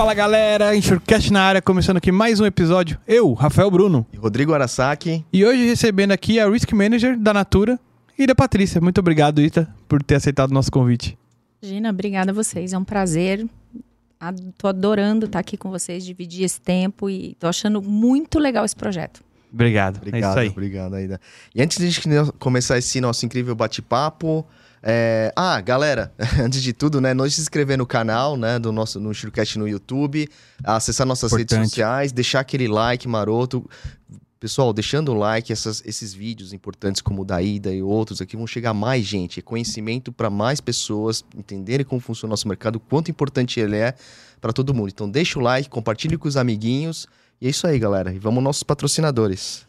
Fala galera, Enxurcast na área, começando aqui mais um episódio. Eu, Rafael Bruno. E Rodrigo Arasaki. E hoje recebendo aqui a Risk Manager da Natura e da Patrícia. Muito obrigado, Ita, por ter aceitado o nosso convite. Gina, obrigada a vocês. É um prazer. Tô adorando estar aqui com vocês, dividir esse tempo e tô achando muito legal esse projeto. Obrigado. Obrigado, é isso aí. obrigado, Aida. E antes de a gente começar esse nosso incrível bate-papo, é... ah, galera, antes de tudo, né, não se inscrever no canal, né, do nosso no Shurcast no YouTube, acessar nossas Importante. redes sociais, deixar aquele like maroto. Pessoal, deixando o like, essas- esses vídeos importantes como o da Ida e outros aqui vão chegar a mais gente. É conhecimento para mais pessoas entenderem como funciona o nosso mercado, o quanto importante ele é para todo mundo. Então deixa o like, compartilhe com os amiguinhos. E é isso aí, galera. E vamos aos nossos patrocinadores.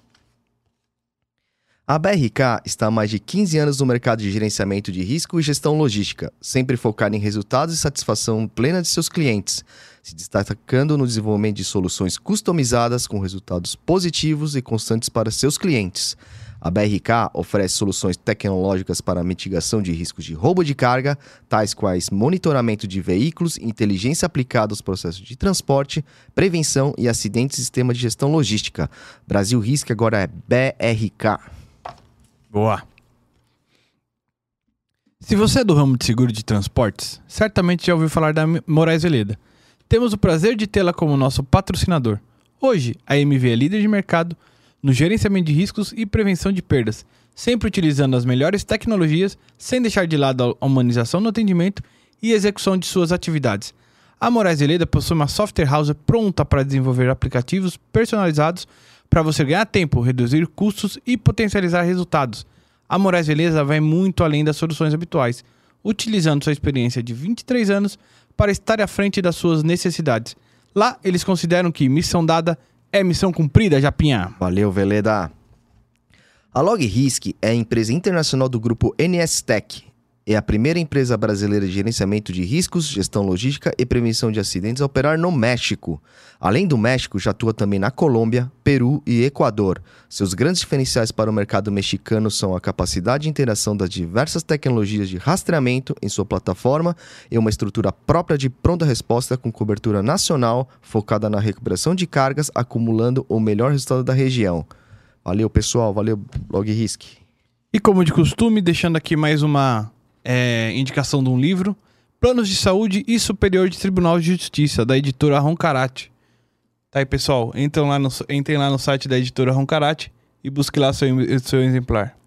A BRK está há mais de 15 anos no mercado de gerenciamento de risco e gestão logística, sempre focada em resultados e satisfação plena de seus clientes, se destacando no desenvolvimento de soluções customizadas com resultados positivos e constantes para seus clientes. A BRK oferece soluções tecnológicas para mitigação de riscos de roubo de carga, tais quais monitoramento de veículos, inteligência aplicada aos processos de transporte, prevenção e acidentes e sistema de gestão logística. Brasil Risk agora é BRK. Boa. Se você é do ramo de seguro de transportes, certamente já ouviu falar da Moraes Veleda. Temos o prazer de tê-la como nosso patrocinador. Hoje, a MV é líder de mercado no gerenciamento de riscos e prevenção de perdas, sempre utilizando as melhores tecnologias, sem deixar de lado a humanização no atendimento e execução de suas atividades. A Moraes Veleda possui uma software house pronta para desenvolver aplicativos personalizados para você ganhar tempo, reduzir custos e potencializar resultados. A Moraes Veleza vai muito além das soluções habituais, utilizando sua experiência de 23 anos para estar à frente das suas necessidades. Lá, eles consideram que missão dada é missão cumprida, Japinha. Valeu, Veleda. A Log Risk é a empresa internacional do grupo NS Tech. É a primeira empresa brasileira de gerenciamento de riscos, gestão logística e prevenção de acidentes a operar no México. Além do México, já atua também na Colômbia, Peru e Equador. Seus grandes diferenciais para o mercado mexicano são a capacidade de interação das diversas tecnologias de rastreamento em sua plataforma e uma estrutura própria de pronta resposta com cobertura nacional focada na recuperação de cargas, acumulando o melhor resultado da região. Valeu, pessoal. Valeu, Log Risk. E como de costume, deixando aqui mais uma é, indicação de um livro: Planos de Saúde e Superior de Tribunal de Justiça, da editora Roncarate. Tá aí, pessoal. Entrem lá no, entrem lá no site da editora Roncarate e busquem lá seu, seu exemplar.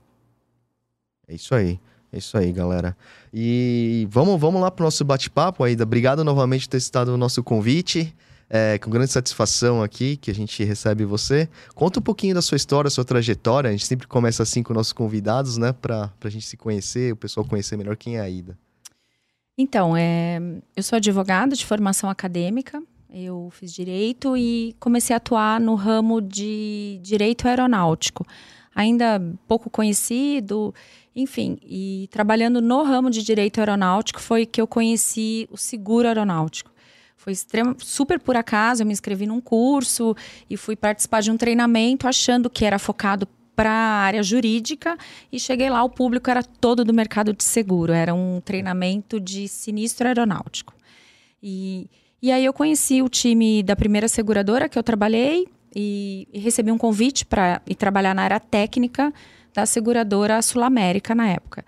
É isso aí. É isso aí, galera. E vamos, vamos lá pro nosso bate-papo, Aida. Obrigado novamente por ter citado o nosso convite. É, com grande satisfação aqui que a gente recebe você. Conta um pouquinho da sua história, sua trajetória. A gente sempre começa assim com nossos convidados, né? Pra, pra gente se conhecer, o pessoal conhecer melhor quem é a Aida. Então, é, eu sou advogada de formação acadêmica. Eu fiz direito e comecei a atuar no ramo de direito aeronáutico. Ainda pouco conhecido, enfim. E trabalhando no ramo de direito aeronáutico foi que eu conheci o seguro aeronáutico. Foi extremo, super por acaso, eu me inscrevi num curso e fui participar de um treinamento achando que era focado para a área jurídica e cheguei lá, o público era todo do mercado de seguro, era um treinamento de sinistro aeronáutico. E, e aí eu conheci o time da primeira seguradora que eu trabalhei e, e recebi um convite para ir trabalhar na área técnica da seguradora Sul América na época.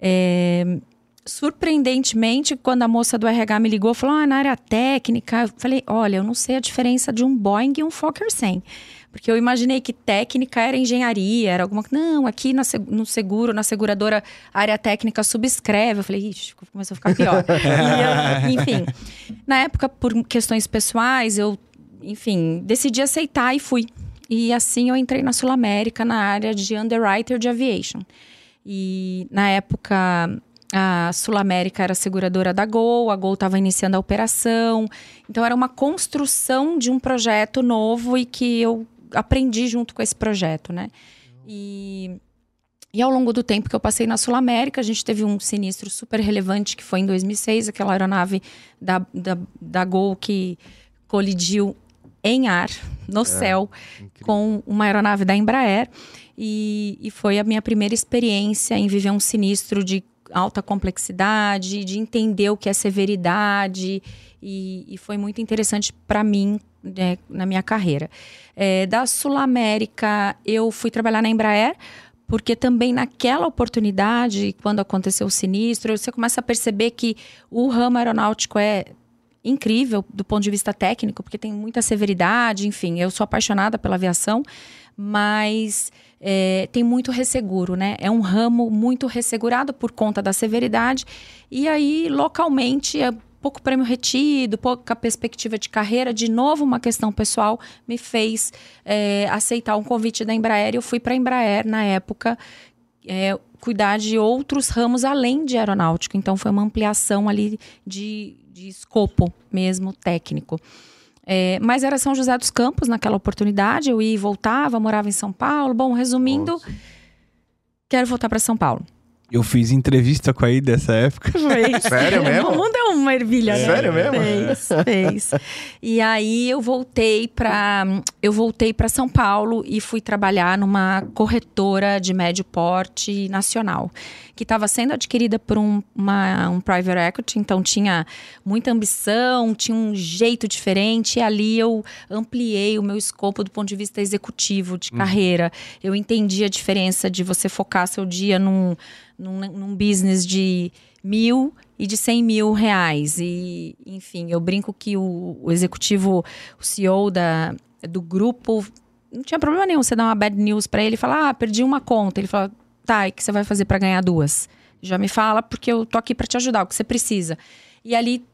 É, surpreendentemente, quando a moça do RH me ligou, falou: ah, na área técnica, eu falei: olha, eu não sei a diferença de um Boeing e um Fokker 100. Porque eu imaginei que técnica era engenharia, era alguma Não, aqui na, no seguro, na seguradora, a área técnica subscreve. Eu falei, ixi, começou a ficar pior. eu, enfim, na época, por questões pessoais, eu, enfim, decidi aceitar e fui. E assim eu entrei na Sul América, na área de underwriter de aviation. E na época, a Sul América era seguradora da Gol, a Gol estava iniciando a operação. Então era uma construção de um projeto novo e que eu aprendi junto com esse projeto, né? E, e ao longo do tempo que eu passei na Sul América, a gente teve um sinistro super relevante que foi em 2006, aquela aeronave da, da, da Gol que colidiu em ar, no é, céu, incrível. com uma aeronave da Embraer. E, e foi a minha primeira experiência em viver um sinistro de alta complexidade, de entender o que é severidade, e, e foi muito interessante para mim né, na minha carreira. É, da Sul América, eu fui trabalhar na Embraer, porque também naquela oportunidade, quando aconteceu o sinistro, você começa a perceber que o ramo aeronáutico é incrível do ponto de vista técnico, porque tem muita severidade, enfim, eu sou apaixonada pela aviação, mas é, tem muito resseguro, né? É um ramo muito ressegurado por conta da severidade. E aí, localmente, é pouco prêmio retido, pouca perspectiva de carreira. De novo, uma questão pessoal me fez é, aceitar um convite da Embraer. Eu fui para a Embraer na época. É, cuidar de outros ramos além de aeronáutico. Então, foi uma ampliação ali de, de escopo mesmo técnico. É, mas era São José dos Campos naquela oportunidade, eu ia e voltava, morava em São Paulo. Bom, resumindo, Nossa. quero voltar para São Paulo. Eu fiz entrevista com a aí dessa época. Fez. Sério mesmo? O mundo é uma ervilha, né? Sério mesmo? Fez, fez. E aí eu voltei para eu voltei para São Paulo e fui trabalhar numa corretora de médio porte nacional, que estava sendo adquirida por um, uma, um private equity, então tinha muita ambição, tinha um jeito diferente, e ali eu ampliei o meu escopo do ponto de vista executivo de hum. carreira. Eu entendi a diferença de você focar seu dia num num, num business de mil e de 100 mil reais. E, enfim, eu brinco que o, o executivo, o CEO da, do grupo, não tinha problema nenhum você dar uma bad news para ele e falar: ah, perdi uma conta. Ele fala: tá, e o que você vai fazer para ganhar duas? Já me fala, porque eu tô aqui para te ajudar, o que você precisa. E ali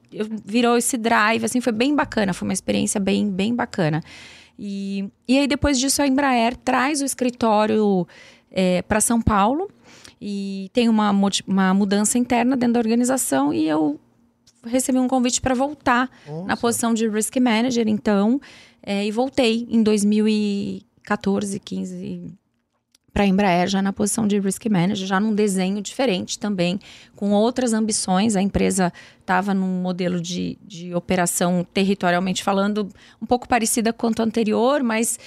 virou esse drive, assim, foi bem bacana, foi uma experiência bem, bem bacana. E, e aí, depois disso, a Embraer traz o escritório é, para São Paulo e tem uma, uma mudança interna dentro da organização e eu recebi um convite para voltar Nossa. na posição de Risk Manager, então, é, e voltei em 2014, 15 para a Embraer já na posição de Risk Manager, já num desenho diferente também, com outras ambições. A empresa estava num modelo de, de operação territorialmente falando um pouco parecida com o anterior, mas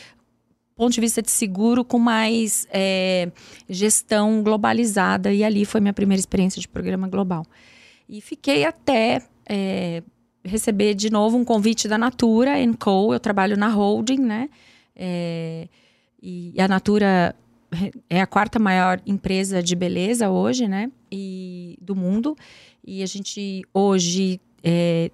ponto de vista de seguro com mais é, gestão globalizada. E ali foi minha primeira experiência de programa global. E fiquei até é, receber de novo um convite da Natura Co. Eu trabalho na holding, né? É, e a Natura é a quarta maior empresa de beleza hoje, né? E do mundo. E a gente hoje é,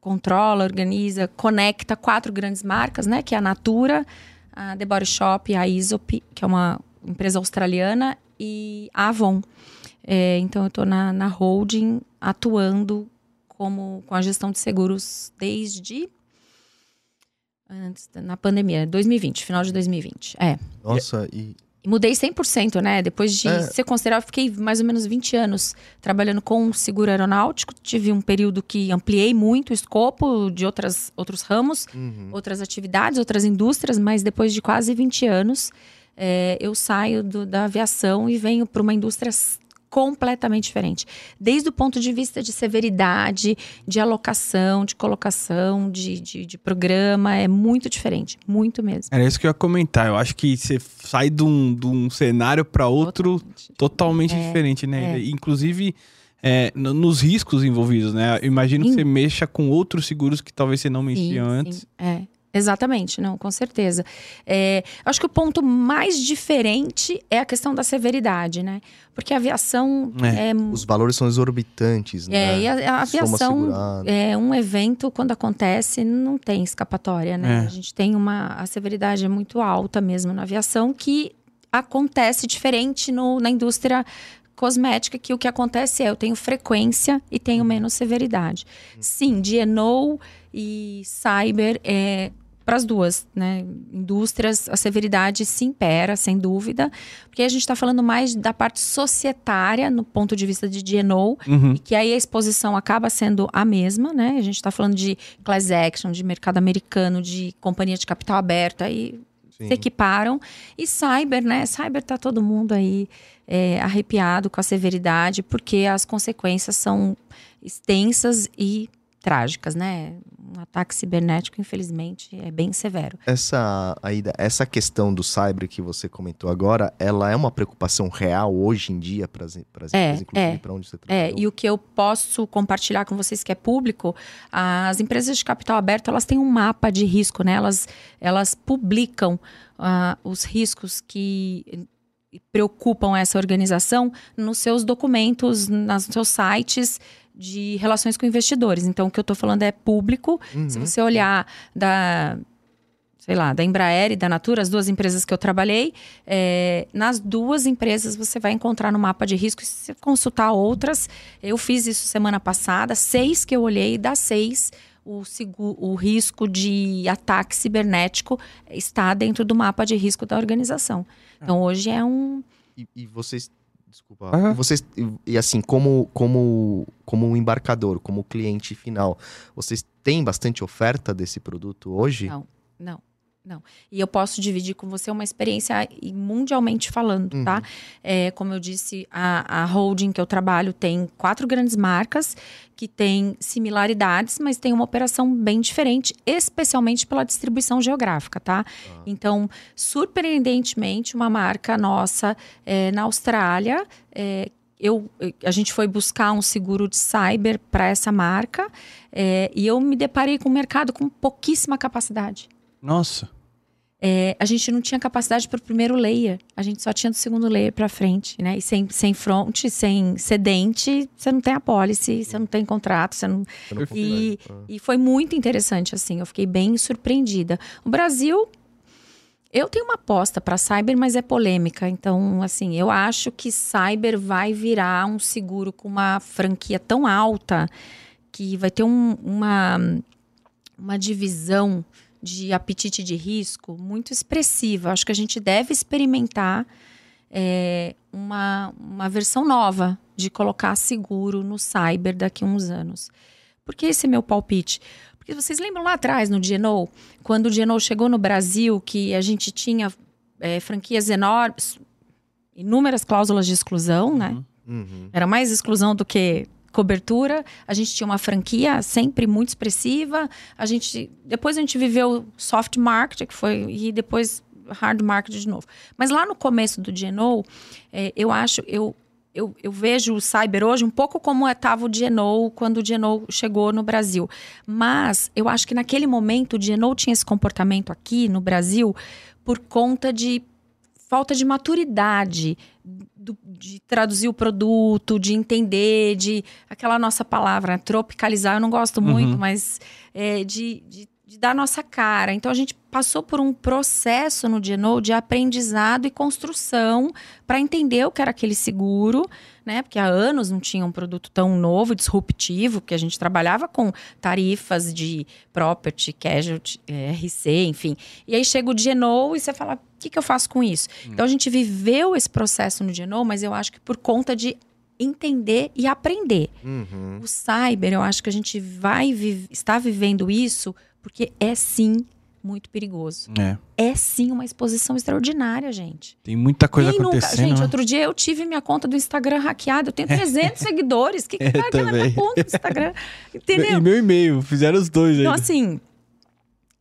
controla, organiza, conecta quatro grandes marcas, né? Que é a Natura, a The Body Shop, a Isop, que é uma empresa australiana, e a Avon. É, então, eu estou na, na holding atuando como com a gestão de seguros desde antes na pandemia, 2020, final de 2020. É. Nossa, e mudei 100%, né? Depois de é. ser considerado, fiquei mais ou menos 20 anos trabalhando com seguro aeronáutico. Tive um período que ampliei muito o escopo de outras, outros ramos, uhum. outras atividades, outras indústrias, mas depois de quase 20 anos, é, eu saio do, da aviação e venho para uma indústria completamente diferente. Desde o ponto de vista de severidade, de alocação, de colocação, de, de, de, programa, é muito diferente, muito mesmo. Era isso que eu ia comentar. Eu acho que você sai de um, de um cenário para outro totalmente, totalmente é, diferente, né? É. Inclusive. É, nos riscos envolvidos, né? Eu imagino sim. que você mexa com outros seguros que talvez você não mexia sim, antes. Sim. É. Exatamente, não, com certeza. É, acho que o ponto mais diferente é a questão da severidade, né? Porque a aviação é, é Os valores são exorbitantes, é, né? É, e a, a aviação é um evento, quando acontece, não tem escapatória, né? É. A gente tem uma. A severidade é muito alta mesmo na aviação, que acontece diferente no, na indústria cosmética, que o que acontece é eu tenho frequência e tenho uhum. menos severidade. Sim, DNO e cyber é para as duas, né? Indústrias, a severidade se impera, sem dúvida, porque a gente está falando mais da parte societária, no ponto de vista de DNO, uhum. e que aí a exposição acaba sendo a mesma, né? A gente está falando de class action, de mercado americano, de companhia de capital aberto, aí Sim. se equiparam. E cyber, né? Cyber tá todo mundo aí é, arrepiado com a severidade, porque as consequências são extensas e trágicas, né? Um ataque cibernético, infelizmente, é bem severo. Essa, Aida, essa questão do cyber que você comentou agora, ela é uma preocupação real hoje em dia para as empresas, É, inclusive, é. para onde você É, trabalhou? e o que eu posso compartilhar com vocês que é público, as empresas de capital aberto, elas têm um mapa de risco, né? Elas, elas publicam ah, os riscos que preocupam essa organização nos seus documentos, nos seus sites de relações com investidores. Então, o que eu estou falando é público. Se Uhum. você olhar da, sei lá, da Embraer e da Natura, as duas empresas que eu trabalhei, é, nas duas empresas você vai encontrar no mapa de risco. Se você consultar outras, eu fiz isso semana passada, seis que eu olhei, das seis, o, o risco de ataque cibernético está dentro do mapa de risco da organização. Então, hoje é um. E, e vocês. Desculpa. Aham. Vocês. E, e assim, como, como, como um embarcador, como cliente final, vocês têm bastante oferta desse produto hoje? Não, não, não. E eu posso dividir com você uma experiência mundialmente falando, tá? É, como eu disse, a, a holding que eu trabalho tem quatro grandes marcas que têm similaridades, mas tem uma operação bem diferente, especialmente pela distribuição geográfica, tá? Então, surpreendentemente, uma marca nossa é, na Austrália. é, eu, a gente foi buscar um seguro de cyber para essa marca é, e eu me deparei com um mercado com pouquíssima capacidade. Nossa. É, a gente não tinha capacidade para o primeiro layer, a gente só tinha do segundo layer para frente, né? E sem, sem front, sem cedente, você não tem a policy, você não tem contrato, você não. E, consegue. e foi muito interessante, assim, eu fiquei bem surpreendida. O Brasil, eu tenho uma aposta para cyber, mas é polêmica. Então, assim, eu acho que cyber vai virar um seguro com uma franquia tão alta que vai ter um- uma, uma divisão de apetite de risco muito expressiva. Acho que a gente deve experimentar é, uma, uma versão nova de colocar seguro no cyber daqui a uns anos. Por que esse é meu palpite? Porque vocês lembram lá atrás, no Geno, quando o Geno chegou no Brasil, que a gente tinha é, franquias enormes, inúmeras cláusulas de exclusão, né? Uhum. Era mais exclusão do que cobertura. A gente tinha uma franquia sempre muito expressiva. A gente depois a gente viveu soft market, que foi e depois hard market de novo. Mas lá no começo do Geno, eh, eu acho eu eu, eu vejo o cyber hoje um pouco como estava o Geno quando o Geno chegou no Brasil. Mas eu acho que naquele momento o Geno tinha esse comportamento aqui no Brasil por conta de falta de maturidade do- de traduzir o produto, de entender, de aquela nossa palavra, tropicalizar, eu não gosto muito, mas é, de, de, de dar nossa cara. Então a gente passou por um processo no Geno de aprendizado e construção para entender o que era aquele seguro, né? Porque há anos não tinha um produto tão novo, disruptivo, que a gente trabalhava com tarifas de property, casualty, eh, RC, enfim. E aí chega o Geno e você fala, o que, que eu faço com isso? Então a gente viveu esse processo no Geno, mas eu acho que por conta de entender e aprender. Uhum. O cyber, eu acho que a gente vai vi está vivendo isso porque é sim muito perigoso. É. É sim uma exposição extraordinária, gente. Tem muita coisa Quem nunca- acontecendo. Gente, né? outro dia eu tive minha conta do Instagram hackeada. Eu tenho 300 seguidores. O que, que Eu vai aquela minha conta do Instagram? Entendeu? E meu e-mail, fizeram os dois aí. Então, assim,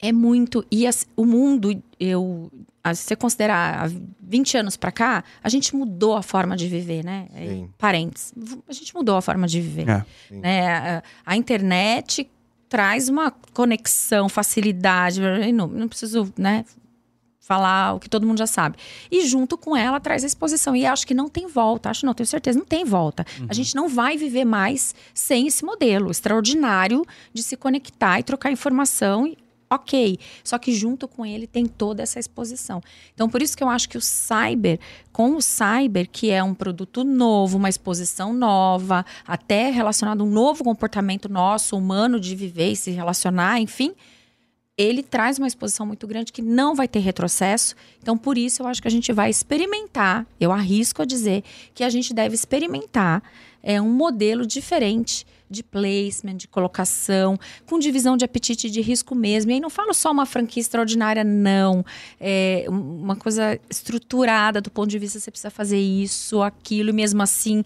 é muito. E as- o mundo, eu. ah, Se você considerar há 20 anos pra cá, a gente mudou a forma de viver, né? É, Sim. Parentes. A gente mudou a forma de viver. É. Né? A, a internet traz uma conexão, facilidade. Não, não preciso, né? Falar o que todo mundo já sabe. E junto com ela traz a exposição. E acho que não tem volta. Acho não, tenho certeza, não tem volta. A gente não vai viver mais sem esse modelo extraordinário de se conectar e trocar informação. Ok. Só que junto com ele tem toda essa exposição. Então, por isso que eu acho que o cyber, com o cyber, que é um produto novo, uma exposição nova, até relacionado a um novo comportamento nosso, humano, de viver e se relacionar, enfim, ele traz uma exposição muito grande que não vai ter retrocesso. Então, por isso, eu acho que a gente vai experimentar. Eu arrisco a dizer que a gente deve experimentar é, um modelo diferente de placement, de colocação, com divisão de apetite e de risco mesmo. E aí não falo só uma franquia extraordinária, não. É uma coisa estruturada do ponto de vista você precisa fazer isso, aquilo, e mesmo assim,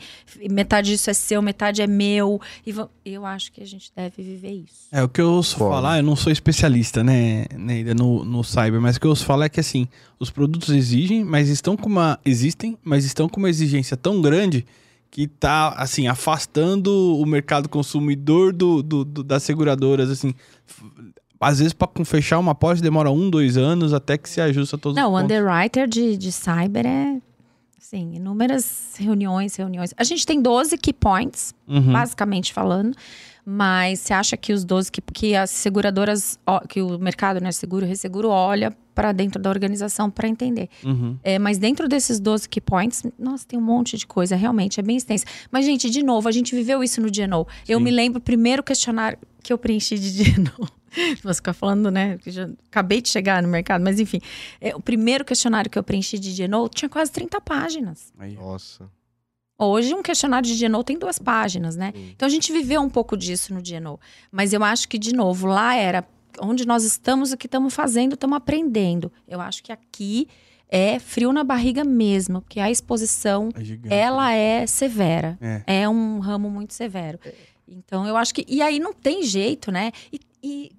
metade disso é seu, metade é meu. E eu acho que a gente deve viver isso. É, o que eu ouço Bom. falar, eu não sou especialista, né, Neida, no, no cyber, mas o que eu ouço falar é que assim, os produtos exigem, mas estão com uma. Existem, mas estão com uma exigência tão grande que tá, assim, afastando o mercado consumidor do, do, do das seguradoras, assim. Às vezes, para fechar uma pólice, demora um, dois anos até que se ajusta todos Não, os Não, o underwriter de, de cyber é, assim, inúmeras reuniões, reuniões. A gente tem 12 key points, uhum. basicamente falando. Mas você acha que os 12 que, que as seguradoras, que o mercado, né, seguro e resseguro, olha para dentro da organização para entender. Uhum. É, mas dentro desses 12 key points, nossa, tem um monte de coisa, realmente, é bem extensa. Mas, gente, de novo, a gente viveu isso no DNO. Eu me lembro o primeiro questionário que eu preenchi de DNO. Você ficar falando, né? Que já acabei de chegar no mercado, mas enfim. É, o primeiro questionário que eu preenchi de DNO tinha quase 30 páginas. Aí. Nossa. Hoje, um questionário de GNO tem duas páginas, né? Sim. Então, a gente viveu um pouco disso no GNO. Mas eu acho que, de novo, lá era onde nós estamos, o que estamos fazendo, estamos aprendendo. Eu acho que aqui é frio na barriga mesmo, porque a exposição, é ela né? é severa. É. é. um ramo muito severo. Então, eu acho que... E aí, não tem jeito, né? E, e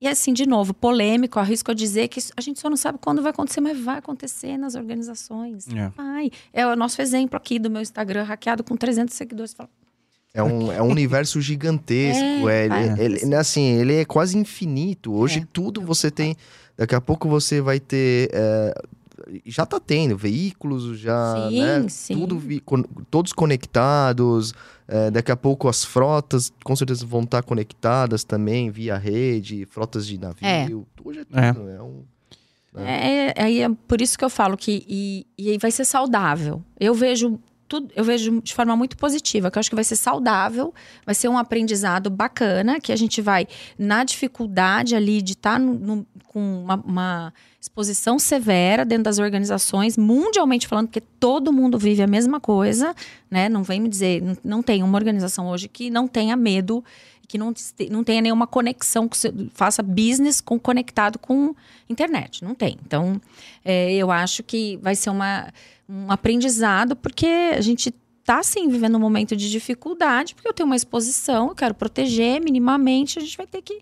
e assim, de novo, polêmico, arrisco a dizer que a gente só não sabe quando vai acontecer, mas vai acontecer nas organizações. É. Vai. É o nosso exemplo aqui do meu Instagram hackeado com 300 seguidores. É um, é um universo gigantesco. É, é, ele, ele, assim, ele é quase infinito. Hoje é. tudo você tem. Daqui a pouco você vai ter. É, já está tendo veículos, já. Sim, né, sim. Tudo, todos conectados. É, daqui a pouco as frotas com certeza vão estar conectadas também via rede, frotas de navio. É. Hoje é tudo. É. é um, né? é, é, é, por isso que eu falo que e, e vai ser saudável. Eu vejo tudo, eu vejo de forma muito positiva, que eu acho que vai ser saudável, vai ser um aprendizado bacana, que a gente vai, na dificuldade ali de estar tá com uma, uma, exposição severa dentro das organizações, mundialmente falando, porque todo mundo vive a mesma coisa, né? Não vem me dizer, não, não tem uma organização hoje que não tenha medo, que não, não tenha nenhuma conexão, que faça business com, conectado com internet. Não tem. Então, é, eu acho que vai ser uma um aprendizado, porque a gente está sim vivendo um momento de dificuldade, porque eu tenho uma exposição, eu quero proteger minimamente, a gente vai ter que.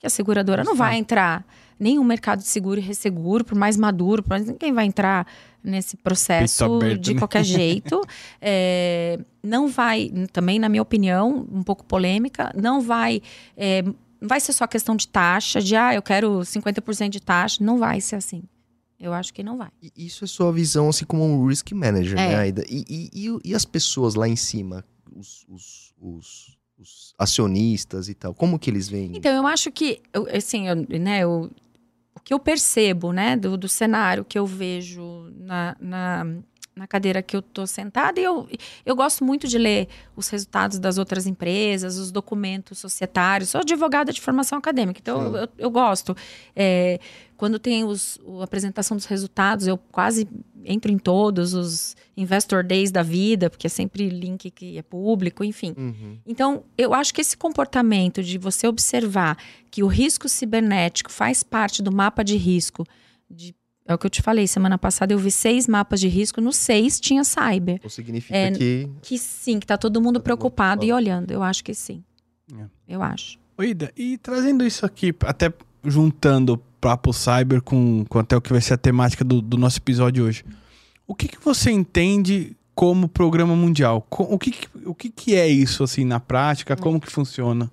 que a seguradora não vai entrar. Nenhum mercado de seguro e resseguro, por mais maduro, por mais, ninguém vai entrar nesse processo aberto, de né? qualquer jeito. É, não vai, também na minha opinião, um pouco polêmica, não vai. É, não vai ser só questão de taxa, de ah, eu quero 50% de taxa. Não vai ser assim. Eu acho que não vai. Isso é sua visão, assim, como um risk manager, é. né, Aida? E, e, e, as pessoas lá em cima, os, os, os, os, acionistas e tal, como que eles veem? Então, eu acho que, assim, eu, né, eu, o que eu percebo, né, do, do cenário que eu vejo na, na na cadeira que eu tô sentada e eu, eu gosto muito de ler os resultados das outras empresas, os documentos societários. Sou advogada de formação acadêmica, então eu, eu, eu, gosto. É, quando tem os, a apresentação dos resultados, eu quase entro em todos os Investor Days da vida, porque é sempre link que é público, enfim. Uhum. Então, eu acho que esse comportamento de você observar que o risco cibernético faz parte do mapa de risco de é o que eu te falei, semana passada eu vi seis mapas de risco, no seis tinha cyber. Então significa é, que. Que sim, que tá todo mundo tá preocupado e olhando. Eu acho que sim. É. Eu acho. Oida, e trazendo isso aqui, até juntando papo cyber com, com até o que vai ser a temática do, do nosso episódio hoje. O que, que você entende como programa mundial? O que, o que, que é isso, assim, na prática? Como que funciona?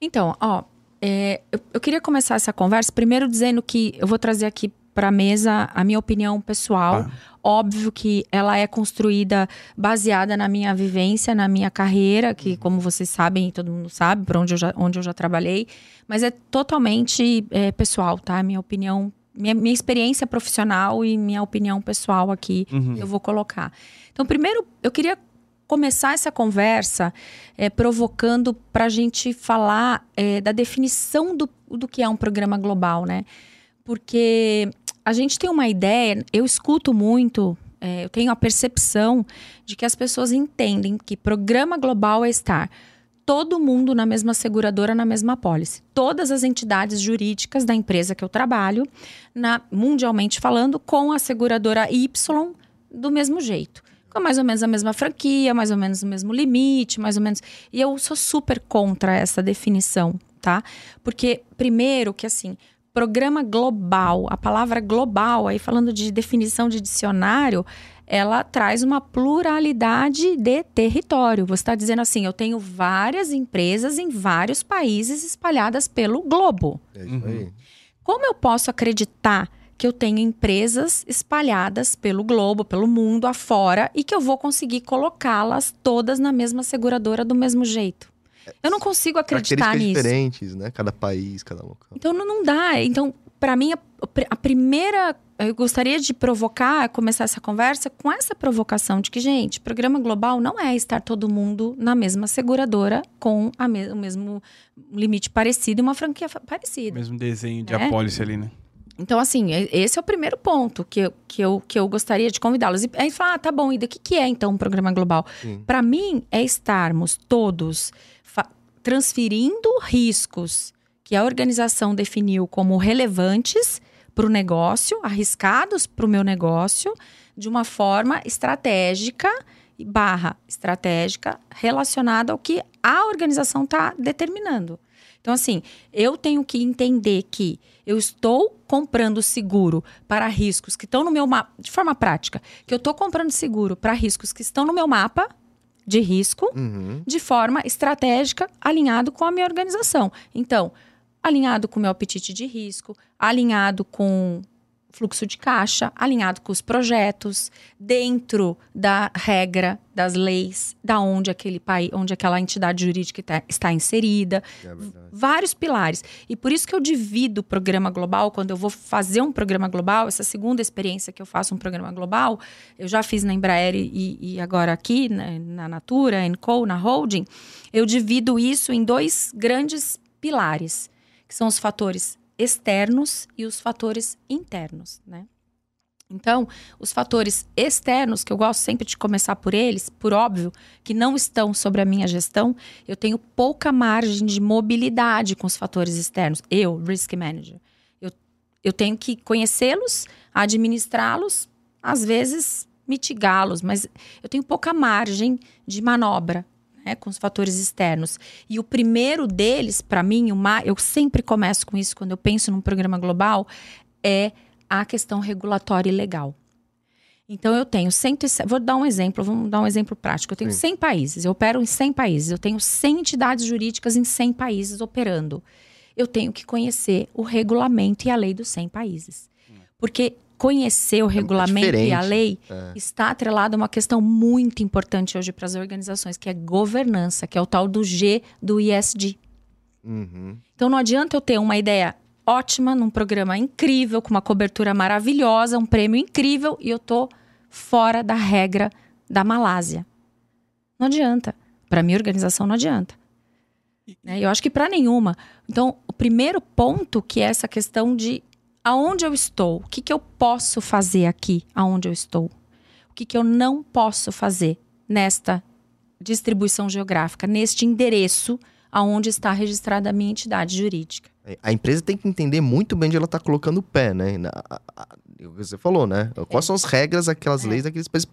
Então, ó, é, eu, eu, queria começar essa conversa primeiro dizendo que eu vou trazer aqui para a mesa a minha opinião pessoal. Ah. Óbvio que ela é construída baseada na minha vivência, na minha carreira, que, uhum. como vocês sabem, todo mundo sabe, para onde, eu já, onde eu já trabalhei, mas é totalmente é, pessoal, tá? Minha opinião, minha, minha experiência profissional e minha opinião pessoal aqui, uhum. eu vou colocar. Então, primeiro, eu queria começar essa conversa é, provocando para a gente falar é, da definição do, do que é um programa global, né? Porque a gente tem uma ideia, eu escuto muito, é, eu tenho a percepção de que as pessoas entendem que programa global é estar todo mundo na mesma seguradora, na mesma apólice. Todas as entidades jurídicas da empresa que eu trabalho, na, mundialmente falando, com a seguradora Y do mesmo jeito. Com mais ou menos a mesma franquia, mais ou menos o mesmo limite, mais ou menos. E eu sou super contra essa definição, tá? Porque, primeiro, que assim, programa global, a palavra global, aí falando de definição de dicionário, ela traz uma pluralidade de território. Você está dizendo assim: eu tenho várias empresas em vários países espalhadas pelo globo. É isso aí. Como eu posso acreditar que eu tenho empresas espalhadas pelo globo, pelo mundo afora e que eu vou conseguir colocá-las todas na mesma seguradora do mesmo jeito? Eu não consigo acreditar Características nisso. diferentes, né? Cada país, cada local. Então não, não dá. Então, para mim, a, a primeira. Eu gostaria de provocar, começar essa conversa com essa provocação de que, gente, programa global não é estar todo mundo na mesma seguradora com a me- o mesmo limite parecido e uma franquia parecida. Mesmo desenho de É. apólice ali, né? Então, assim, esse é o primeiro ponto que eu, que eu, que eu gostaria de convidá-los. E aí fala, ah, tá bom, e o que, que é então um programa global? Para mim, é estarmos todos transferindo riscos que a organização definiu como relevantes para o negócio, arriscados para o meu negócio, de uma forma estratégica barra estratégica relacionada ao que a organização está determinando. Então, assim, eu tenho que entender que eu estou comprando seguro para riscos que estão no meu mapa, de forma prática, que eu estou comprando seguro para riscos que estão no meu mapa de risco, Uhum. de forma estratégica, alinhado com a minha organização. Então, alinhado com o meu apetite de risco, alinhado com fluxo de caixa, alinhado com os projetos, dentro da regra, das leis, da onde aquele país, onde aquela entidade jurídica tá- está inserida, É vários pilares. E por isso que eu divido o programa global, quando eu vou fazer um programa global, essa segunda experiência que eu faço um programa global, eu já fiz na Embraer e, e agora aqui, né, na Natura, Enco, na Holding, eu divido isso em dois grandes pilares, que são os fatores externos e os fatores internos, né? Então, os fatores externos, que eu gosto sempre de começar por eles, por óbvio, que não estão sobre a minha gestão, eu tenho pouca margem de mobilidade com os fatores externos. Eu, risk manager. Eu, eu tenho que conhecê-los, administrá-los, às vezes mitigá-los, mas eu tenho pouca margem de manobra né, com os fatores externos. E o primeiro deles, para mim, o ma- eu sempre começo com isso quando eu penso num programa global, é a questão regulatória e legal. Então eu tenho 107, vou dar um exemplo, vamos dar um exemplo prático. Eu tenho Sim. 100 países, eu opero em 100 países, eu tenho 100 entidades jurídicas em 100 países operando. Eu tenho que conhecer o regulamento e a lei dos 100 países. Porque conhecer o regulamento e a lei É. está atrelado a uma questão muito importante hoje para as organizações, que é governança, que é o tal do G do ISD. Uhum. Então não adianta eu ter uma ideia ótima, num programa incrível, com uma cobertura maravilhosa, um prêmio incrível, e eu tô fora da regra da Malásia. Não adianta. Para minha organização não adianta. Né? Eu acho que para nenhuma. Então, o primeiro ponto que é essa questão de aonde eu estou, o que, que eu posso fazer aqui, aonde eu estou, o que, que eu não posso fazer nesta distribuição geográfica, neste endereço aonde está registrada a minha entidade jurídica. É, A empresa tem que entender muito bem onde ela está colocando o pé, né? Que você falou, né? Quais são as regras, aquelas É. leis daqueles países.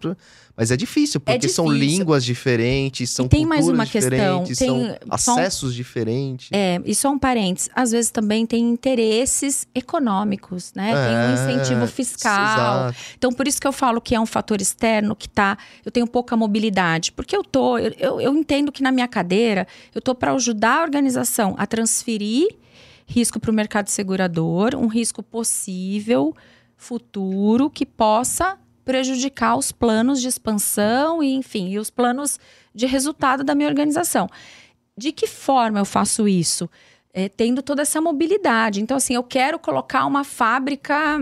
Mas é difícil, porque são difícil. línguas diferentes, são E tem mais uma questão, tem são acessos diferentes. É, e só um parênteses, às vezes também tem interesses econômicos, né? tem um É, incentivo fiscal. Exato. Então, por isso que eu falo que é um fator externo que tá. Eu tenho pouca mobilidade. Porque eu tô. Eu, eu, eu entendo que na minha cadeira, eu tô para ajudar a organização a transferir risco para o mercado segurador, um risco possível, futuro, que possa prejudicar os planos de expansão e, enfim, e os planos de resultado da minha organização. De que forma eu faço isso? É, tendo toda essa mobilidade. Então, assim, eu quero colocar uma fábrica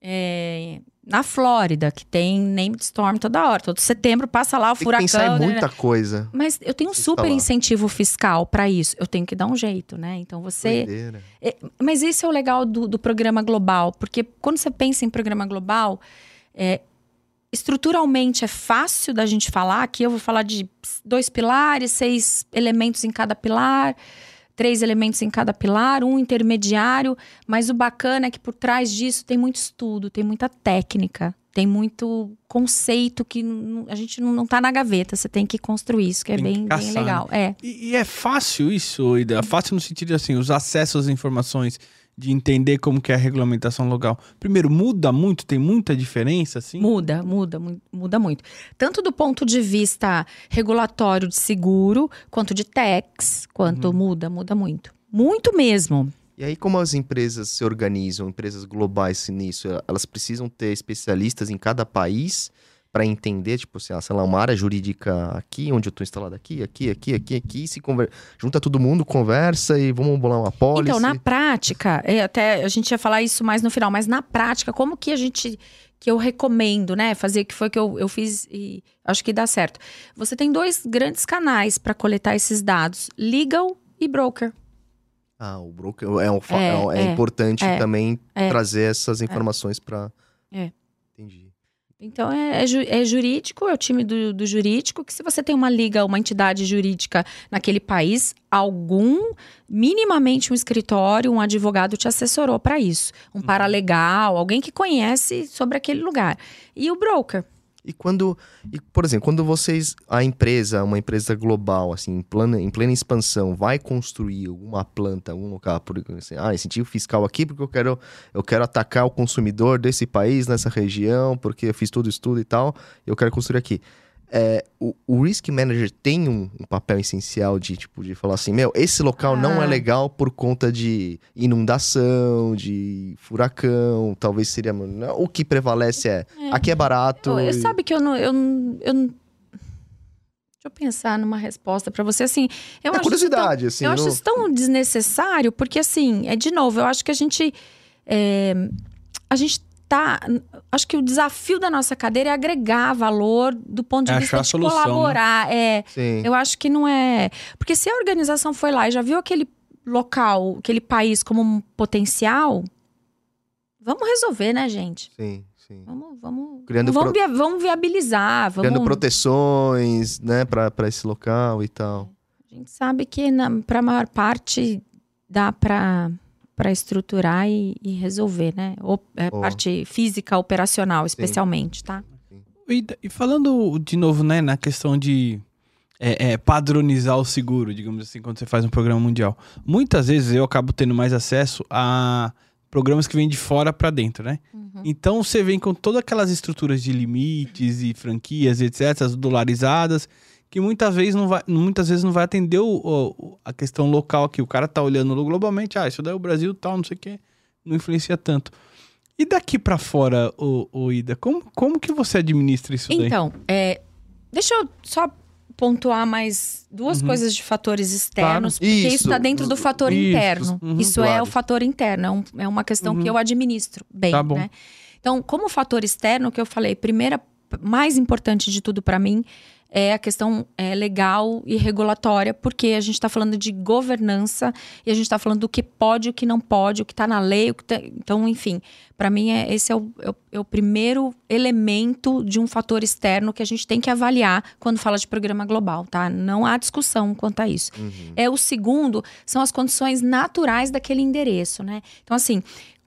é, na Flórida, que tem name storm toda hora. Todo setembro passa lá o Tem que furacão. pensar em né? muita coisa. Mas eu tenho um que super incentivo fiscal para isso. Eu tenho que dar um jeito, né? Então você. Doideira. Mas esse é o legal do, do programa global, porque quando você pensa em programa global, é, estruturalmente é fácil da gente falar. Aqui eu vou falar de dois pilares, seis elementos em cada pilar, três elementos em cada pilar, um intermediário. Mas o bacana é que por trás disso tem muito estudo, tem muita técnica, tem muito conceito que a gente não, não tá na gaveta. Você tem que construir isso, que é bem, caçar, bem legal. Né? É. E, e, é fácil isso, Ida? É fácil no sentido assim, os acessos às informações de entender como que é a regulamentação local. Primeiro, muda muito, tem muita diferença, assim? Muda, muda, muda muito. Tanto do ponto de vista regulatório de seguro, quanto de tax, quanto uhum. muda, muda muito. Muito mesmo. E aí, como as empresas se organizam, empresas globais nisso, elas precisam ter especialistas em cada país para entender, tipo, assim, ah, sei lá, uma área jurídica aqui, onde eu estou instalado aqui, aqui, aqui, aqui, aqui, se conver... junta todo mundo, conversa e vamos bolar uma pólice. Então, na prática, é, até a gente ia falar isso mais no final, mas na prática, como que a gente que eu recomendo, né, fazer que foi que eu, eu fiz e acho que dá certo. Você tem dois grandes canais para coletar esses dados: legal e broker. Ah, o broker é, um, é, é, é importante é, também é. trazer essas informações para. É. Entendi. Então é, é, é, jurídico, é o time do, do, jurídico, que se você tem uma liga, uma entidade jurídica naquele país, algum, minimamente um escritório, um advogado te assessorou para isso. Um uhum. paralegal, alguém que conhece sobre aquele lugar. E o broker. E quando, e, por exemplo, quando vocês, a empresa, uma empresa global, assim, em plena, em plena expansão, vai construir alguma planta, algum local, por assim, ah, incentivo fiscal aqui porque eu quero, eu quero atacar o consumidor desse país, nessa região, porque eu fiz todo o estudo e tal, eu quero construir aqui é, o, o, risk manager tem um, um, papel essencial de tipo de falar assim, meu, esse local ah. não é ah. legal por conta de inundação, de furacão, talvez seria não, o que prevalece é, é. aqui é barato. Eu, eu e... sabe que eu não, eu, eu Deixa eu pensar numa resposta para você assim. Eu é acho curiosidade, tão, assim. Eu acho isso tão desnecessário porque assim é de novo. Eu acho que a gente é, a gente tá. Acho que o desafio da nossa cadeira é agregar valor do ponto de é vista de solução, né? colaborar. Né? É, Sim. eu acho que não é. Porque se a organização foi lá e já viu aquele local, aquele país como um potencial, vamos resolver, né, gente? Sim. Sim. Vamos, vamos, Criando vamos, pro... via, vamos viabilizar. Vamos... Criando proteções, né, para esse local e tal. A gente sabe que, para a maior parte, dá para para estruturar e, e, resolver, né? O, é, oh. Parte física, operacional, especialmente, Sim. tá? E, e, falando de novo, né, na questão de é, é, padronizar o seguro, digamos assim, quando você faz um programa mundial. Muitas vezes eu acabo tendo mais acesso a programas que vêm de fora para dentro, né? Uhum. Então você vem com todas aquelas estruturas de limites e franquias, etc., dolarizadas que muitas vezes não vai, muitas vezes não vai atender o, o, a questão local aqui. O cara tá olhando globalmente, ah, isso daí é o Brasil tal, não sei o que, não influencia tanto. E daqui para fora, o, o, Ida, como, como que você administra isso daí? Então, é, deixa eu só pontuar mais duas uhum. coisas de fatores externos, claro. porque isso está dentro do fator isso. interno. Uhum, isso claro. é o fator interno, é, um, é uma questão uhum. que eu administro bem, tá né? Então, como fator externo, que eu falei, primeira, mais importante de tudo para mim é a questão é, legal e regulatória, porque a gente está falando de governança e a gente está falando do que pode, o que não pode, o que está na lei. Tá... Então, enfim, para mim, é, esse é o, é, o, é o, primeiro elemento de um fator externo que a gente tem que avaliar quando fala de programa global, tá? Não há discussão quanto a isso. Uhum. É O segundo são as condições naturais daquele endereço, né? Então, assim,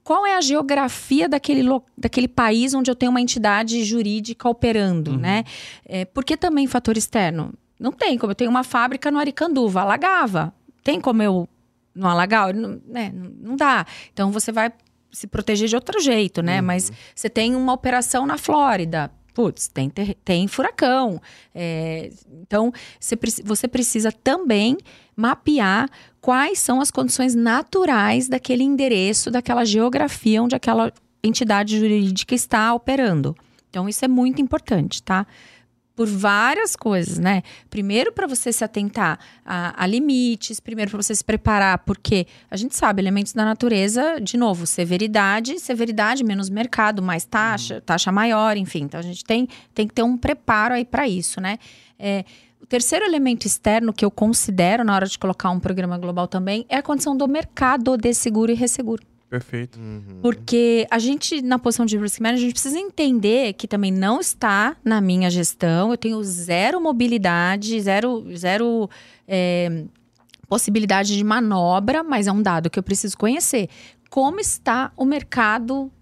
qual é a geografia daquele, daquele país onde eu tenho uma entidade jurídica operando, uhum. né? É, por que também fator externo? Não tem como. Eu tenho uma fábrica no Aricanduva, alagava. Tem como eu não alagar? Não, né? não dá. Então você vai se proteger de outro jeito, né? Uhum. Mas você tem uma operação na Flórida. Putz, tem, tem furacão. É, então, você, você precisa também mapear quais são as condições naturais daquele endereço, daquela geografia onde aquela entidade jurídica está operando. Então, isso é muito importante, tá? Por várias coisas, né? Primeiro, para você se atentar a, a limites, primeiro, para você se preparar, porque a gente sabe, elementos da natureza, de novo, severidade, severidade menos mercado, mais taxa, uhum. taxa maior, enfim. Então, a gente tem, tem que ter um preparo aí para isso, né? É, o terceiro elemento externo que eu considero na hora de colocar um programa global também é a condição do mercado de seguro e resseguro. Perfeito. Uhum. Porque a gente, na posição de risk manager, a gente precisa entender que também não está na minha gestão. Eu tenho zero mobilidade, zero, zero é, possibilidade de manobra, mas é um dado que eu preciso conhecer. Como está o mercado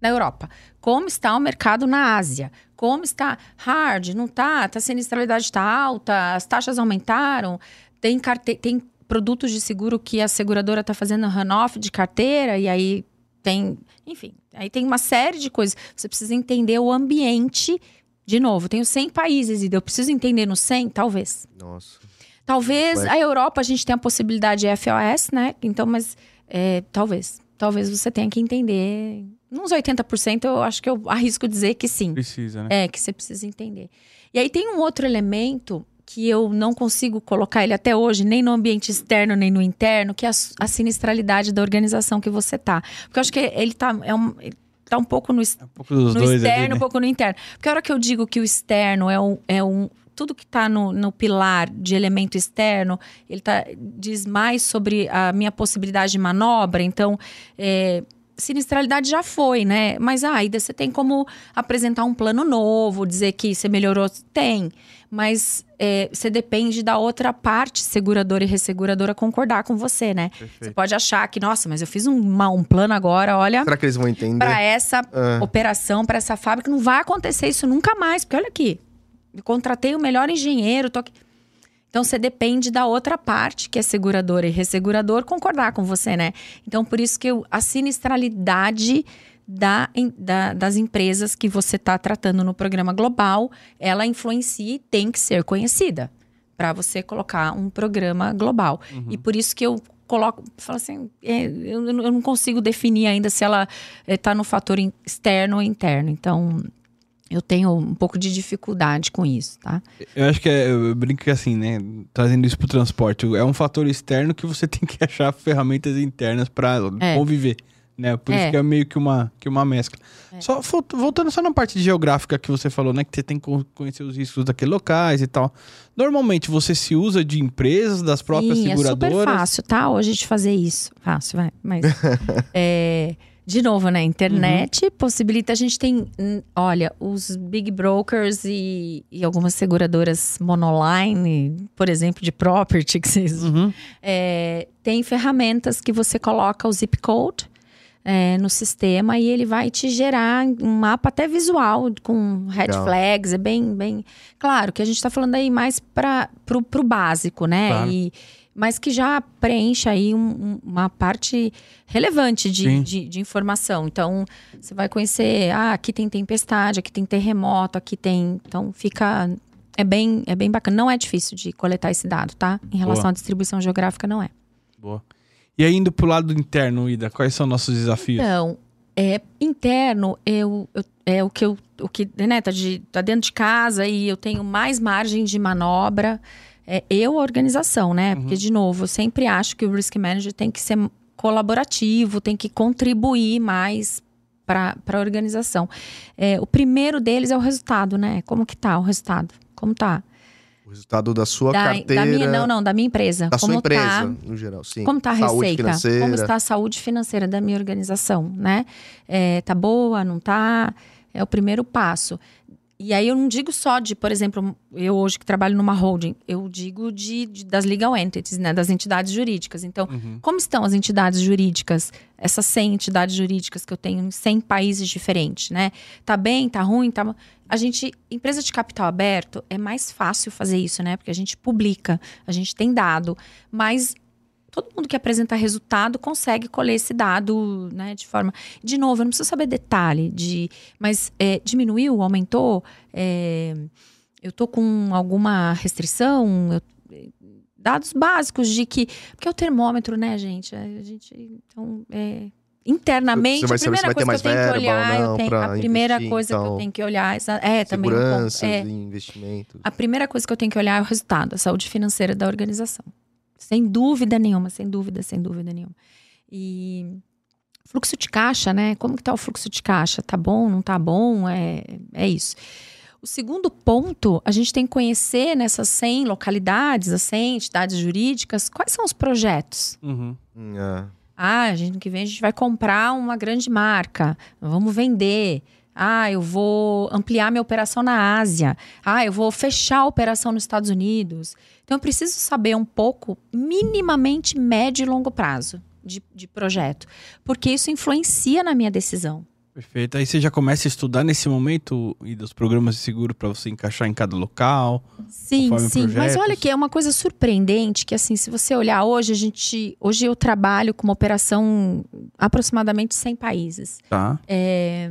na Europa? Como está o mercado na Ásia? Como está hard? Não está? Tá, a sinistralidade está alta? As taxas aumentaram? Tem, carte... tem produtos de seguro que a seguradora está fazendo runoff de carteira e aí tem, enfim, aí tem uma série de coisas. Você precisa entender o ambiente. De novo, tenho 100 países e eu preciso entender no 100, talvez. Nossa. Talvez Vai. a Europa a gente tenha a possibilidade de FOS, né? Então, mas é, talvez. Talvez você tenha que entender. Uns 80% eu acho que eu arrisco dizer que sim. Precisa, né? É, que você precisa entender. E aí tem um outro elemento que eu não consigo colocar ele até hoje, nem no ambiente externo, nem no interno, que é a, a sinistralidade da organização que você tá. Porque eu acho que ele tá, é um, ele tá um pouco no, É um pouco no externo, ali, né? um pouco no interno. Porque a hora que eu digo que o externo é um. É um tudo que está no, no pilar de elemento externo, ele tá, diz mais sobre a minha possibilidade de manobra. Então, é, sinistralidade já foi, né? Mas ah, ainda você tem como apresentar um plano novo, dizer que você melhorou. Tem. Mas é, você depende da outra parte, seguradora e resseguradora, concordar com você, né? Você Perfeito. pode achar que, nossa, mas eu fiz um, uma- um plano agora, olha Será que eles vão entender? para essa Ah. operação, para essa fábrica, não vai acontecer isso nunca mais, porque olha aqui, eu contratei o melhor engenheiro, tô aqui. Então você depende da outra parte, que é seguradora e ressegurador, concordar com você, né? Então por isso que eu- a sinistralidade da, da- das empresas que você está tratando no programa global, ela influencia e tem que ser conhecida para você colocar um programa global. E por isso que eu coloco, falo assim, é, eu, eu não consigo definir ainda se ela está no fator in- externo ou interno. Então, eu tenho um pouco de dificuldade com isso, tá? Eu acho que é, eu brinco que assim, né? Trazendo isso pro transporte, é um fator externo que você tem que achar ferramentas internas para É. conviver. Né? Por isso É. que é meio que uma, que uma mescla. É. Só vol- voltando só na parte geográfica que você falou, né? Que você tem que co- conhecer os riscos daqueles locais e tal. Normalmente você se usa de empresas, das próprias Sim, seguradoras. é super fácil, tá? Hoje de fazer isso. Fácil, vai. Mas, é, de novo, né? Internet possibilita. A gente tem, hum, olha, os big brokers e, e algumas seguradoras monoline, por exemplo, de property, que vocês Uhum. é, tem ferramentas que você coloca o zip code é, no sistema e ele vai te gerar um mapa até visual com red Legal. flags. É bem, bem. Claro que a gente está falando aí mais para pro, pro básico, né? Claro. E, mas que já preenche aí um- um- uma parte relevante de, de, de informação. Então, você vai conhecer, ah, aqui tem tempestade, aqui tem terremoto, aqui tem. Então, fica. É bem, é bem bacana. Não é difícil de coletar esse dado, tá? Em relação Boa. à distribuição geográfica, não é. Boa. E aí, indo pro lado interno, Ida, quais são nossos desafios? Então, é, interno, eu, eu- é o que eu, o que, né, tá, de, tá dentro de casa e eu tenho mais margem de manobra. É, eu, a organização, né? Porque, de novo, eu sempre acho que o risk manager tem que ser colaborativo, tem que contribuir mais para a organização. É, o primeiro deles é o resultado, né? Como que tá o resultado? Como tá? Resultado da sua Da, carteira. da minha, não, não, da minha empresa. Da Como sua empresa, tá? no geral, sim. Como está a Saúde receita? financeira. Como está a saúde financeira da minha organização, né? É, tá boa, não tá? É o primeiro passo. E aí eu não digo só de, por exemplo, eu hoje que trabalho numa holding, eu digo de, de- das legal entities, né? Das entidades jurídicas. Então, Uhum. como estão as entidades jurídicas? Essas 100 entidades jurídicas que eu tenho em 100 países diferentes, né? Tá bem, tá ruim, tá... A gente, empresa de capital aberto, é mais fácil fazer isso, né? Porque a gente publica, a gente tem dado, mas todo mundo que apresenta resultado consegue colher esse dado, né, de forma... De novo, eu não preciso saber detalhe de... Mas é, diminuiu, aumentou, é, eu tô com alguma restrição, eu- dados básicos de que... Porque é o termômetro, né, gente? A gente, então, é, internamente, Você vai a saber se primeira vai ter coisa que eu mais tenho que verba ou olhar, não tenho- a primeira investir, coisa que eu então, tenho que olhar... É, também pouco, Seguranças é, investimentos. a primeira coisa que eu tenho que olhar é o resultado, a saúde financeira da organização. Sem dúvida nenhuma, sem dúvida, sem dúvida nenhuma. E fluxo de caixa, né? Como que tá o fluxo de caixa? Tá bom, não tá bom? É, é isso. O segundo ponto, a gente tem que conhecer nessas 100 localidades, as 100 entidades jurídicas, quais são os projetos. Uhum. Hum, é. Ah, a gente, que vem a gente vai comprar uma grande marca, vamos vender. Ah, eu vou ampliar minha operação na Ásia. Ah, eu vou fechar a operação nos Estados Unidos. Então, eu preciso saber um pouco, minimamente médio e longo prazo de, de projeto, porque isso influencia na minha decisão. Perfeito. Aí você já começa a estudar nesse momento e dos programas de seguro para você encaixar em cada local. Sim, sim. Mas olha que é uma coisa surpreendente que assim, se você olhar hoje, a gente, hoje eu trabalho com uma operação aproximadamente 100 países. Tá. É,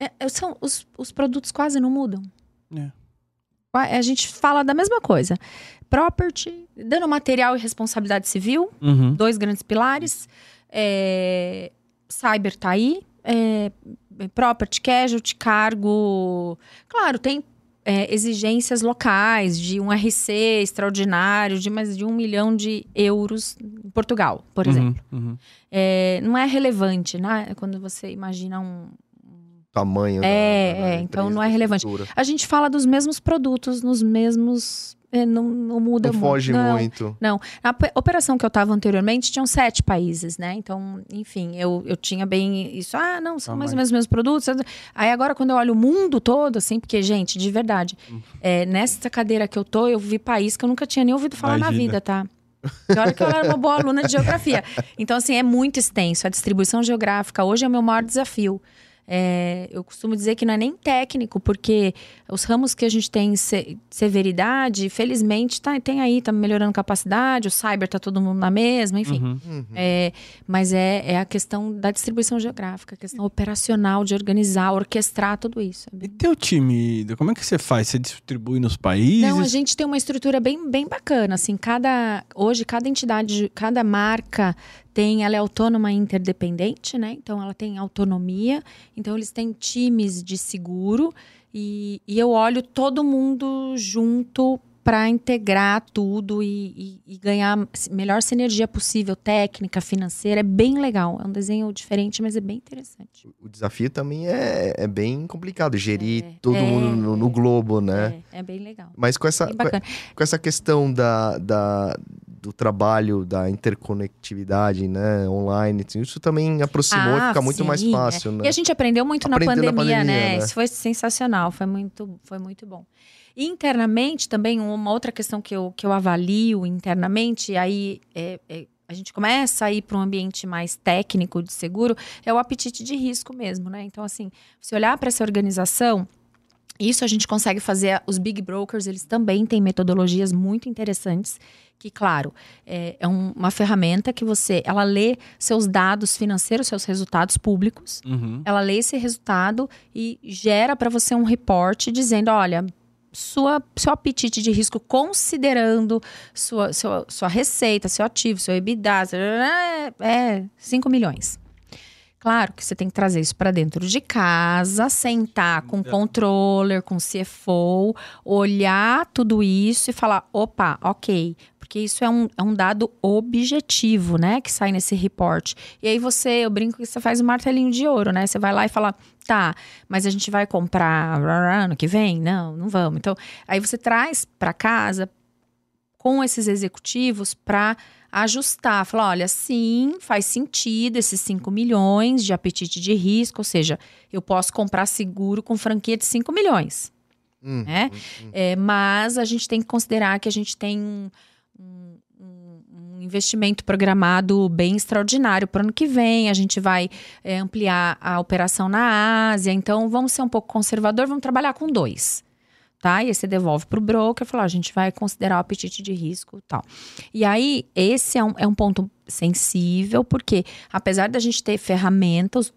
é, são os, os produtos quase não mudam. É. A gente fala da mesma coisa. Property, dano material e responsabilidade civil, Uhum. dois grandes pilares. É, cyber tá aí. É, property, casualty, cargo. Claro, tem é, exigências locais de um RC extraordinário de mais de um milhão de euros em Portugal, por exemplo. Uhum, uhum. É, não é relevante, né? Quando você imagina um. Tamanho. É, da, da é, empresa, então não é relevante. A gente fala dos mesmos produtos, nos mesmos. É, não, não muda Não muito. foge Não. muito. A pe- operação que eu estava anteriormente tinham sete países, né? Então, enfim, eu, eu tinha bem isso. Ah, não, são Ah, mais ou menos os mesmos produtos. Aí agora, quando eu olho o mundo todo, assim, porque, gente, de verdade, Hum. é, nessa cadeira que eu tô, eu vi país que eu nunca tinha nem ouvido falar na Imagina. vida, tá? E olha que eu era uma boa aluna de geografia. Então, assim, é muito extenso. A distribuição geográfica hoje é o meu maior desafio. É, eu costumo dizer que não é nem técnico, porque os ramos que a gente tem se- severidade, felizmente, tá, tem aí, tá melhorando capacidade, o cyber tá todo mundo na mesma, enfim. Uhum. Uhum. É, mas é, é a questão da distribuição geográfica, a questão operacional de organizar, orquestrar tudo isso. É E teu time, como é que você faz? Você distribui nos países? Não, a gente tem uma estrutura bem, bem bacana, assim, cada, hoje cada entidade, cada marca tem, ela é autônoma e interdependente, né? Então ela tem autonomia, então eles têm times de seguro e, e eu olho todo mundo junto para integrar tudo e, e- e ganhar a melhor sinergia possível, técnica, financeira, é bem legal, é um desenho diferente, mas é bem interessante. O desafio também é, é bem complicado, gerir É, todo é, mundo no, no globo, né? É, é bem legal. Mas com essa, com, com essa questão da, da- do trabalho, da interconectividade, né, online, assim, isso também aproximou e Ah, fica muito mais sim, fácil, né? E a gente aprendeu muito Aprendeu na na pandemia, pandemia, né? né? Isso foi sensacional, foi muito, foi muito bom. E internamente também, uma outra questão que eu, que eu avalio internamente, aí é- é- a gente começa a ir para um ambiente mais técnico de seguro, é o apetite de risco mesmo, né? Então, assim, se olhar para essa organização, isso a gente consegue fazer. Os big brokers, eles também têm metodologias muito interessantes. Que, claro, é, é um- uma ferramenta que você. Ela lê seus dados financeiros, seus resultados públicos. Uhum. Ela lê esse resultado e gera para você um reporte dizendo: olha. Sua, seu apetite de risco, considerando sua, sua, sua receita, seu ativo, seu EBITDA, é, é 5 milhões. Claro que você tem que trazer isso para dentro de casa, sentar com o controller, com o CFO, olhar tudo isso e falar: opa, ok. Porque isso é um, é um dado objetivo, né? Que sai nesse report. E aí você, eu brinco que você faz um martelinho de ouro, né? Você vai lá e fala: tá, mas a gente vai comprar ano que vem? Não, não vamos. Então, aí você traz para casa com esses executivos para ajustar, falar, olha, sim, faz sentido esses 5 milhões de apetite de risco, ou seja, eu posso comprar seguro com franquia de 5 milhões, Hum, né? hum, hum. É, mas a gente tem que considerar que a gente tem investimento programado bem extraordinário para o ano que vem. A gente vai é, ampliar a operação na Ásia. Então, vamos ser um pouco conservador, vamos trabalhar com dois. Tá? E aí você devolve para o broker e fala: "Ó, a gente vai considerar o apetite de risco tal. E aí, esse é um, é um ponto sensível, porque apesar da gente ter ferramentas,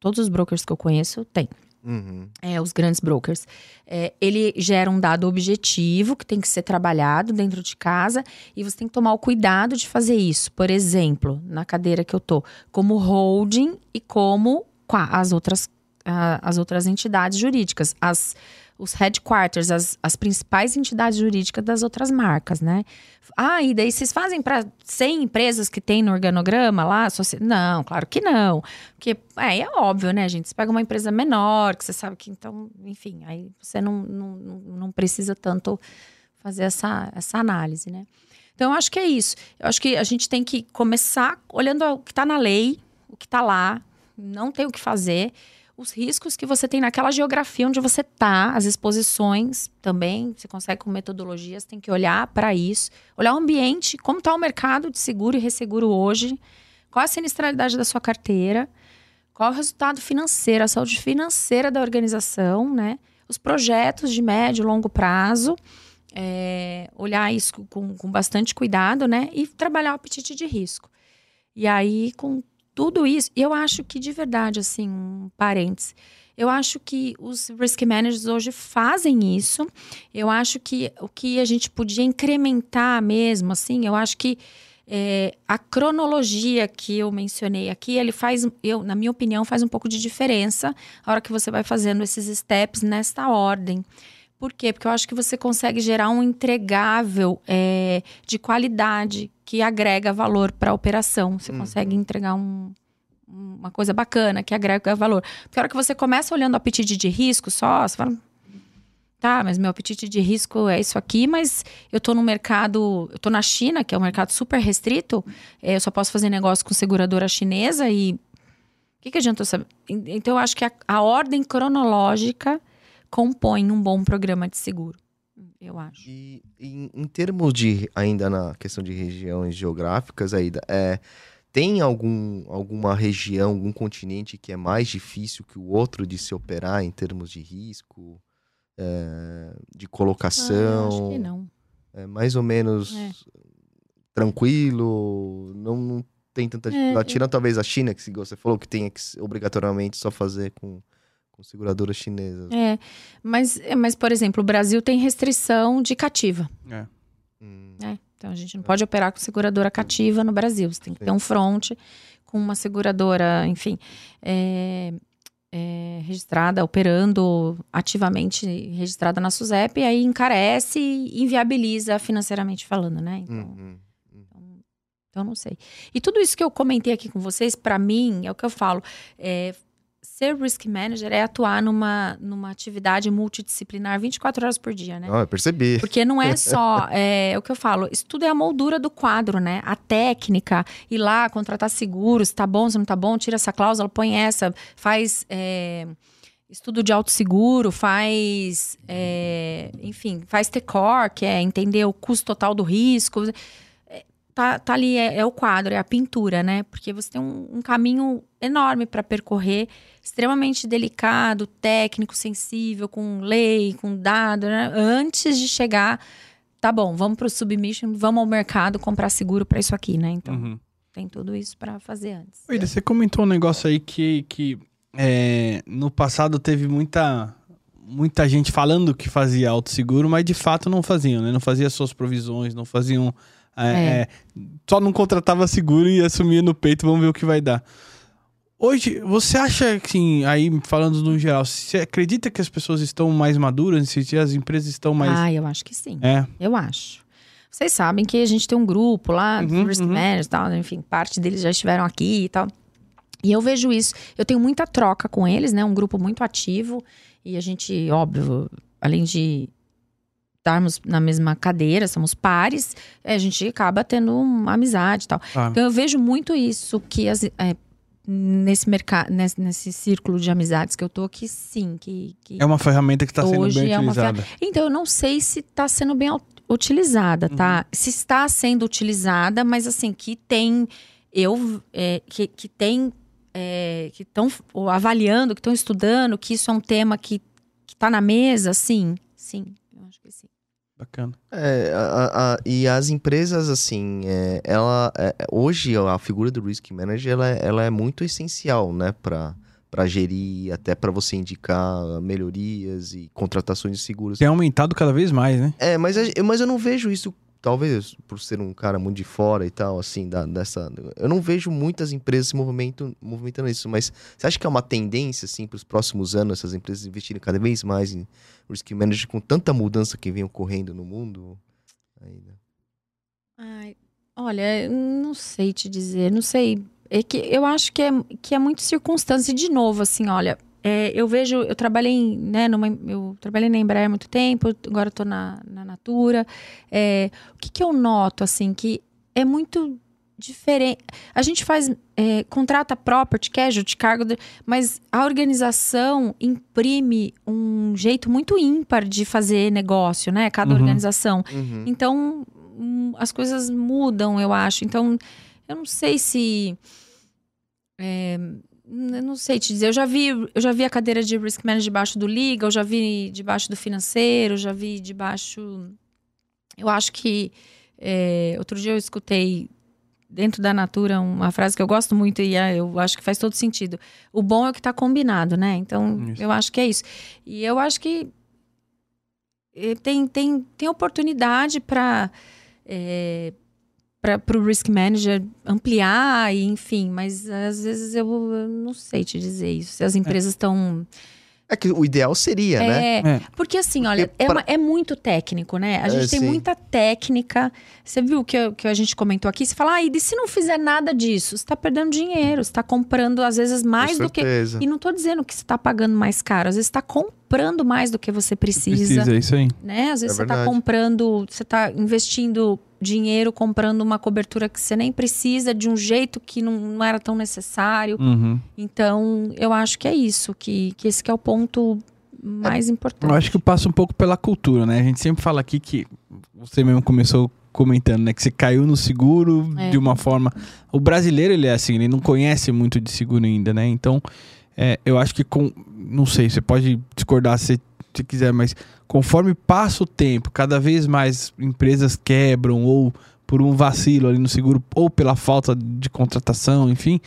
todos os brokers que eu conheço têm Uhum. é, os grandes brokers. É, ele gera um dado objetivo que tem que ser trabalhado dentro de casa e você tem que tomar o cuidado de fazer isso. Por exemplo, na cadeira que eu tô, como holding e como as outras, as outras entidades jurídicas, as, os headquarters, as, as principais entidades jurídicas das outras marcas, né? Ah, e daí vocês fazem para 100 empresas que tem no organograma lá? Não, claro que não. Porque é, é óbvio, né, gente? Você pega uma empresa menor, que você sabe que então, enfim, aí você não, não, não- precisa tanto fazer essa, essa análise, né? Então, eu acho que é isso. Eu acho que a gente tem que começar olhando o que está na lei, o que está lá, não tem o que fazer. Os riscos que você tem naquela geografia onde você está, as exposições também, você consegue com metodologias, tem que olhar para isso, olhar o ambiente, como está o mercado de seguro e resseguro hoje, qual a sinistralidade da sua carteira, qual o resultado financeiro, a saúde financeira da organização, né? Os projetos de médio e longo prazo, é, olhar isso com, com bastante cuidado, né? E trabalhar o apetite de risco. E aí, com tudo isso, eu acho que de verdade, assim, um parênteses, eu acho que os risk managers hoje fazem isso. Eu acho que o que a gente podia incrementar mesmo, assim, eu acho que é, a cronologia que eu mencionei aqui, ele faz, eu, na minha opinião, faz um pouco de diferença a hora que você vai fazendo esses steps nesta ordem. Por quê? Porque eu acho que você consegue gerar um entregável é, de qualidade que agrega valor para a operação. Você uhum. consegue entregar um, uma coisa bacana que agrega valor. Porque a hora que você começa olhando o apetite de risco só, você fala, tá, mas meu apetite de risco é isso aqui, mas eu tô no mercado, eu tô na China, que é um mercado super restrito, é, eu só posso fazer negócio com seguradora chinesa e o que, que adianta eu saber? Então, eu acho que a, a ordem cronológica compõem um bom programa de seguro. Eu acho. E em, em termos de, ainda na questão de regiões geográficas, ainda, é, tem algum, alguma região, algum continente que é mais difícil que o outro de se operar em termos de risco, é, de colocação? Ah, acho que não. É mais ou menos é. tranquilo, não, não tem tanta é, dificuldade. Tirando talvez a China, que você falou que tem que obrigatoriamente só fazer com com seguradoras chinesas. É, mas, é, mas, por exemplo, o Brasil tem restrição de cativa. É. Hum. é então a gente não pode operar com seguradora cativa no Brasil. Você tem que Sim. ter um front com uma seguradora, enfim, é, é, registrada, operando ativamente, registrada na SUSEP, e aí encarece e inviabiliza financeiramente falando, né? Então, uhum. então, então, não sei. E tudo isso que eu comentei aqui com vocês, para mim, é o que eu falo. É, ser risk manager é atuar numa, numa atividade multidisciplinar 24 horas por dia, né? Ah, eu percebi. Porque não é só, é, o que eu falo, isso tudo é a moldura do quadro, né? A técnica, ir lá, contratar seguros, tá bom, se não tá bom, tira essa cláusula, põe essa, faz... É, estudo de autosseguro, faz, é, enfim, faz TECOR, que é entender o custo total do risco. É, tá, tá ali, é, é, o quadro, é a pintura, né? Porque você tem um, um caminho enorme para percorrer extremamente delicado, técnico, sensível, com lei, com dado, né? antes de chegar, tá bom, vamos para o submission, vamos ao mercado comprar seguro para isso aqui, né? Então, uhum. tem tudo isso para fazer antes. Oi, você comentou um negócio aí que, que é, no passado teve muita muita gente falando que fazia autosseguro, mas de fato não faziam, né? Não fazia suas provisões, não faziam. É, é. É, só não contratava seguro e assumia no peito, vamos ver o que vai dar. Hoje, você acha que, assim, aí falando no geral, você acredita que as pessoas estão mais maduras? Se as empresas estão mais. Ah, eu acho que sim. É. Eu acho. Vocês sabem que a gente tem um grupo lá, uhum, Risk uhum. Managers e tal, enfim, parte deles já estiveram aqui e tal. E eu vejo isso. Eu tenho muita troca com eles, né? Um grupo muito ativo. E a gente, óbvio, além de estarmos na mesma cadeira, somos pares, a gente acaba tendo uma amizade e tal. Ah. Então eu vejo muito isso, que as, é, nesse mercado, nesse, nesse círculo de amizades que eu tô, que sim, que, que é uma ferramenta que está sendo bem é utilizada. Então eu não sei se está sendo bem utilizada, tá? Uhum. Se está sendo utilizada, mas assim que tem eu é, que, que tem é, que estão avaliando, que estão estudando, que isso é um tema que está na mesa, sim, sim, eu acho que sim. Bacana. É, a, a, e as empresas, assim, é, ela, é, hoje a figura do Risk Manager, ela, é, ela é muito essencial, né, para para gerir, até para você indicar melhorias e contratações de seguros. Tem aumentado cada vez mais, né? É, mas, mas eu não vejo isso talvez por ser um cara muito de fora e tal, assim, da, dessa. Eu não vejo muitas empresas se movimentando, movimentando isso, mas você acha que é uma tendência, assim, para os próximos anos, essas empresas investirem cada vez mais em risk management com tanta mudança que vem ocorrendo no mundo? Ainda. Ai, olha, não sei te dizer, não sei. É que eu acho que é, que é muito circunstância. De novo, assim, olha, é, eu vejo, eu trabalhei, né, numa, eu trabalhei na Embraer há muito tempo, agora estou na, na Natura. É, o que, que eu noto, assim, que é muito diferente. A gente faz, é, contrata property, casualty, cargo, mas a organização imprime um jeito muito ímpar de fazer negócio, né? Cada Uhum. organização. Uhum. Então, hum, as coisas mudam, eu acho. Então, eu não sei se. é, eu não sei te dizer. Eu já vi, eu já vi a cadeira de risk manager debaixo do legal, já vi debaixo do financeiro, já vi debaixo. Eu acho que. é, outro dia eu escutei dentro da Natura uma frase que eu gosto muito e é, eu acho que faz todo sentido. O bom é o que está combinado, né? Então, Isso. eu acho que é isso. E eu acho que eh, tem, tem, tem oportunidade para para o risk manager ampliar, e, enfim, mas às vezes eu, eu não sei te dizer isso. Se as empresas estão. É que o ideal seria, né? É, É. porque assim, olha, Porque é, pra- uma- é muito técnico, né? A É, gente tem sim. muita técnica. Você viu que, que a gente comentou aqui? Você fala, ah, e se não fizer nada disso? Você está perdendo dinheiro, você está comprando, às vezes, mais Com do que. E não tô dizendo que você está pagando mais caro, às vezes você está comprando mais do que você precisa Precisa, é isso aí. né? Às vezes É você tá verdade. comprando, você tá investindo dinheiro, comprando uma cobertura que você nem precisa, de um jeito que não, não era tão necessário. Uhum. Então, eu acho que é isso, que, que esse que é o ponto mais importante. Eu acho que passa um pouco pela cultura, né? A gente sempre fala aqui que você mesmo começou comentando, né? Que você caiu no seguro É. de uma forma. O brasileiro, ele é assim, ele não conhece muito de seguro ainda, né? Então, é, eu acho que com. Não sei, você pode discordar se você quiser, mas conforme passa o tempo, cada vez mais empresas quebram ou por um vacilo ali no seguro ou pela falta de contratação, enfim,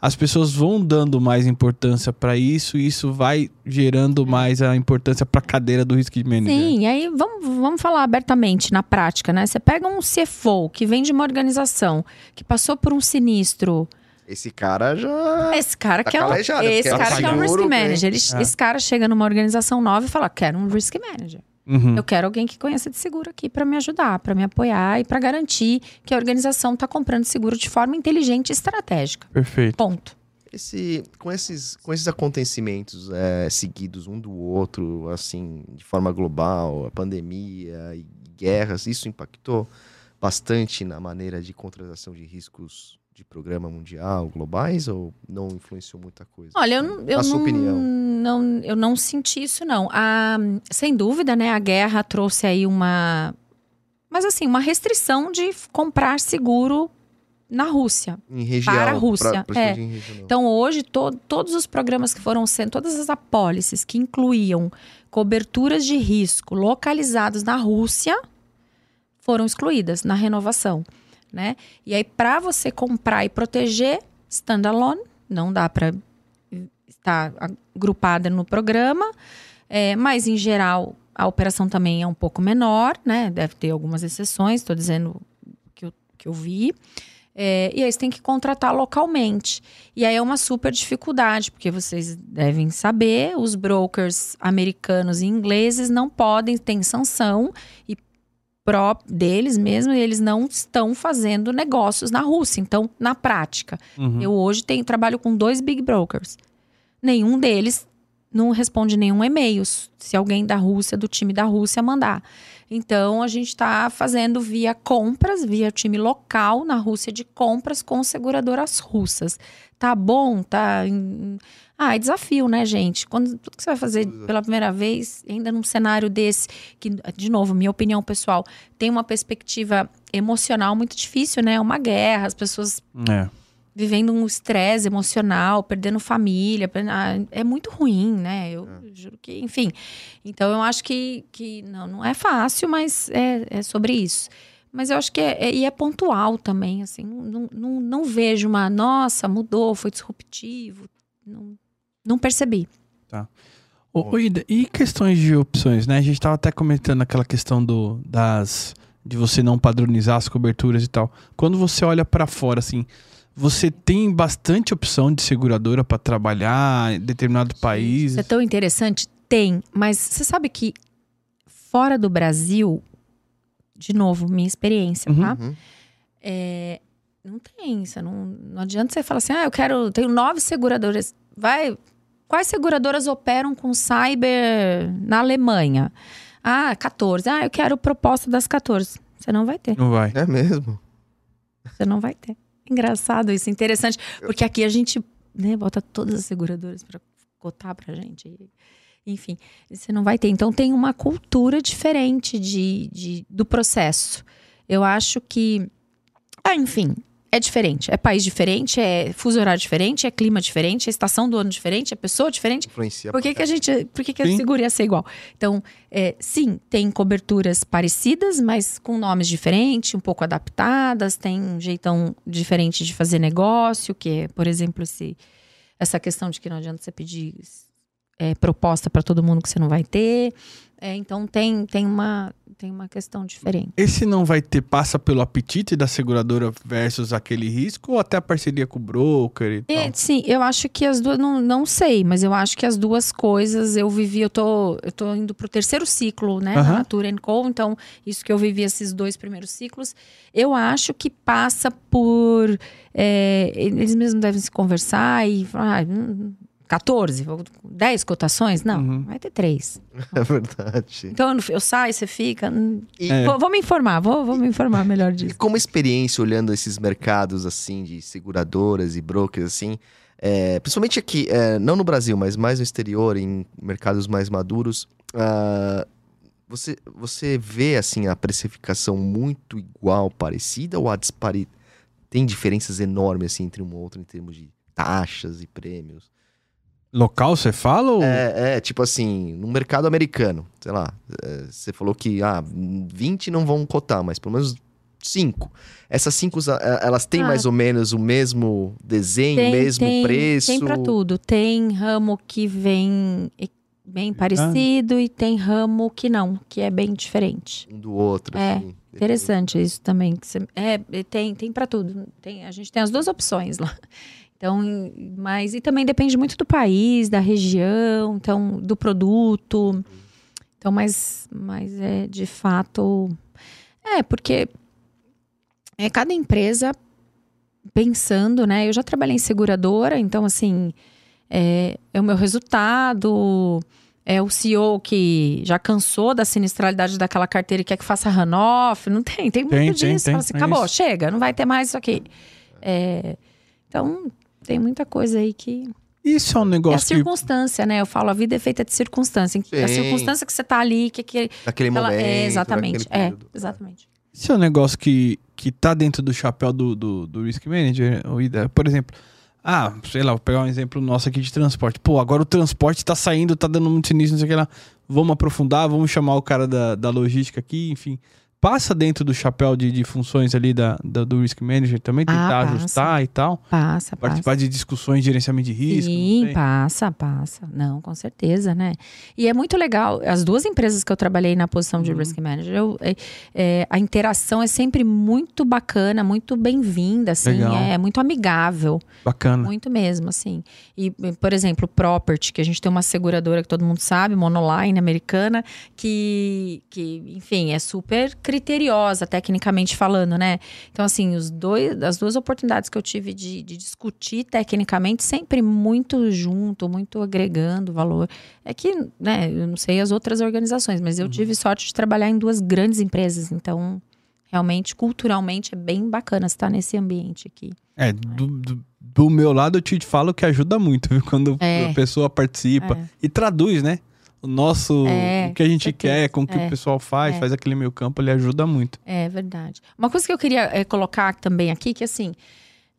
as pessoas vão dando mais importância para isso e isso vai gerando mais a importância para a cadeira do risk manager. Sim, e aí vamos, vamos falar abertamente na prática, né? Você pega um CFO que vem de uma organização que passou por um sinistro. Esse cara já. Esse cara Tá que é um, calejado, esse cara é um que é um risk manager. Ele- É. Esse cara chega numa organização nova e fala: quero um risk manager. Uhum. Eu quero alguém que conheça de seguro aqui para me ajudar, para me apoiar e para garantir que a organização está comprando seguro de forma inteligente e estratégica. Perfeito. Ponto. Esse, com, esses, com esses acontecimentos é, seguidos um do outro, assim, de forma global, a pandemia e guerras, isso impactou bastante na maneira de contratação de riscos de programa mundial, globais, ou não influenciou muita coisa? Olha, eu, não- eu sua não, opinião. não- eu não senti isso não. A- sem dúvida, né? A guerra trouxe aí uma, mas assim, uma restrição de comprar seguro na Rússia. Em região. Para a Rússia, pra- pra é. Então, hoje, to- todos os programas que foram sendo, todas as apólices que incluíam coberturas de risco localizados na Rússia foram excluídas na renovação, né? E aí, para você comprar e proteger standalone, não dá para estar agrupada no programa, é, mas em geral a operação também é um pouco menor, né? Deve ter algumas exceções, estou dizendo que eu, que eu vi. É, e aí você tem que contratar localmente. E aí é uma super dificuldade, porque vocês devem saber, os brokers americanos e ingleses não podem, têm sanção e pró deles mesmo, e eles não estão fazendo negócios na Rússia. Então, na prática, Uhum. eu hoje tenho, trabalho com dois big brokers. Nenhum deles não responde nenhum e-mail se alguém da Rússia, do time da Rússia, mandar. Então, a gente está fazendo via compras, via time local na Rússia de compras com seguradoras russas. Tá bom? Tá. Ah, é desafio, né, gente? Quando tudo que você vai fazer pela primeira vez, ainda num cenário desse, que, de novo, minha opinião pessoal, tem uma perspectiva emocional muito difícil, né? Uma guerra, as pessoas É. vivendo um estresse emocional, perdendo família, per- ah, é muito ruim, né? Eu juro que, enfim. Então eu acho que, que não, não é fácil, mas é, é sobre isso. Mas eu acho que é, é- e é pontual também, assim. Não, não, não vejo uma, nossa, mudou, foi disruptivo. Não, não percebi. Ô, ô, Ida, e questões de opções, né? A gente tava até comentando aquela questão do, das de você não padronizar as coberturas e tal. Quando você olha pra fora, assim, você tem bastante opção de seguradora pra trabalhar em determinado país. Isso é tão interessante? Tem, mas você sabe que fora do Brasil, de novo, minha experiência, Uhum. tá? Uhum. É, não tem, você não, não adianta você falar assim, ah, eu quero, tenho nove seguradoras. Vai, quais seguradoras operam com cyber na Alemanha? Ah, 14. Ah, eu quero proposta das 14. Você não vai ter. Não vai. É mesmo. Você não vai ter. Engraçado isso, interessante. Porque aqui a gente né, bota todas as seguradoras para cotar pra gente. Enfim, você não vai ter. Então tem uma cultura diferente de, de, do processo. Eu acho que. Ah, enfim, é diferente. É país diferente, é fuso horário diferente, é clima diferente, é estação do ano diferente, é pessoa diferente. Influencia. Por que, que a gente. Por que, que a Sim. seguro ia ser igual? Então, é, sim, tem coberturas parecidas, mas com nomes diferentes, um pouco adaptadas, tem um jeitão diferente de fazer negócio, que é, por exemplo, esse, essa questão de que não adianta você pedir é, proposta para todo mundo que você não vai ter. É, então tem, tem, uma, tem uma questão diferente. Esse não vai ter, passa pelo apetite da seguradora versus aquele risco ou até a parceria com o broker e tal? É, sim, eu acho que as duas, não, não sei, mas eu acho que as duas coisas eu vivi, eu tô, eu tô indo pro terceiro ciclo, né, Aham. na Natura Co, então isso que eu vivi esses dois primeiros ciclos, eu acho que passa por, é, eles mesmos devem se conversar e falar, ah, 14, 10 cotações? Não, Uhum. vai ter três. É verdade. Então eu, eu saio, você fica, E, É. vou, vou me informar, vou, vou me informar melhor e disso. como experiência olhando esses mercados assim de seguradoras e brokers assim, é, principalmente aqui, é, não no Brasil, mas mais no exterior, em mercados mais maduros, ah, você, você vê assim a precificação muito igual, parecida ou a dispari tem diferenças enormes assim entre um e outro em termos de taxas e prêmios? Local você fala ou... É, é, tipo assim, no mercado americano, sei lá, é, você falou que ah, 20 não vão cotar, mas pelo menos 5. Essas 5, elas têm Ah. mais ou menos o mesmo desenho, mesmo tem, preço? Tem pra tudo. Tem ramo que vem e- bem parecido e tem ramo que não, que é bem diferente. Um do outro, É, assim. Interessante isso também. que você- é, tem, tem para tudo. Tem, a gente tem as duas opções lá. Então, mas e também depende muito do país, da região, então do produto. Então, mas, mas é de fato é porque é cada empresa pensando, né? Eu já trabalhei em seguradora, então assim é, é o meu resultado. É o CEO que já cansou da sinistralidade daquela carteira e quer que faça runoff. Não tem, tem muito Tem, disso. tem, Fala tem, assim, é acabou, isso. chega, não vai ter mais isso aqui. É, então, tem muita coisa aí que. Isso é um É a negócio que... circunstância, né? Eu falo, a vida é feita de circunstância. A Sim. circunstância que você tá ali, que, que Naquele ela- momento. é, exatamente. É, exatamente. Isso é um negócio que, que tá dentro do chapéu do, do, do risk manager. Por exemplo, ah, sei lá, vou pegar um exemplo nosso aqui de transporte. Pô, agora o transporte tá saindo, tá dando muito sinistro, não sei o que lá. Vamos aprofundar, vamos chamar o cara da, da logística aqui, enfim. Passa dentro do chapéu de, de funções ali da, da- do risk manager também, tentar passa. ajustar e tal. Passa, passa. Participar de discussões de gerenciamento de risco. Sim, passa, passa. Não, com certeza, né? E é muito legal. As duas empresas que eu trabalhei na posição de Uhum. risk manager, eu- é- é, a interação é sempre muito bacana, muito bem-vinda, assim, Legal. é muito amigável, Bacana. muito mesmo, assim. E, por exemplo, property, que a gente tem uma seguradora que todo mundo sabe, monoline americana, que, que enfim, é super criteriosa, tecnicamente falando, né? Então, assim, os dois, as duas oportunidades que eu tive de, de discutir tecnicamente, sempre muito junto, muito agregando valor. É que, né, eu não sei as outras organizações, mas eu tive sorte de trabalhar em duas grandes empresas, então, realmente, culturalmente, é bem bacana estar nesse ambiente aqui. É, do, do, do meu lado eu te falo que ajuda muito, viu? Quando É. a pessoa participa É. e traduz, né? Nosso, É, o que a gente certeza. quer, com o que É. o pessoal faz, É. faz aquele meio campo, ele ajuda muito. É verdade. Uma coisa que eu queria é, colocar também aqui, que assim,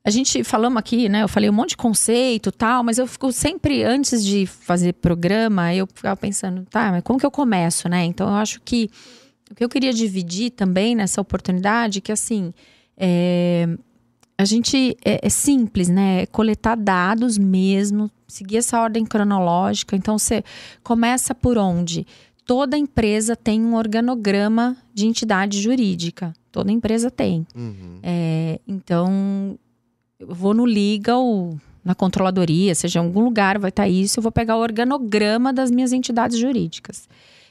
a gente falamos aqui, né? Eu falei um monte de conceito e tal, mas eu fico sempre, antes de fazer programa, eu ficava pensando, tá, mas como que eu começo, né? Então eu acho que o que eu queria dividir também nessa oportunidade, que assim, é, a gente é, é simples, né? É coletar dados mesmo, seguir essa ordem cronológica. Então você começa por onde? Toda empresa tem um organograma de entidade jurídica. Toda empresa tem. Uhum. É, então, eu vou no Legal, na controladoria, seja em algum lugar vai estar isso, eu vou pegar o organograma das minhas entidades jurídicas.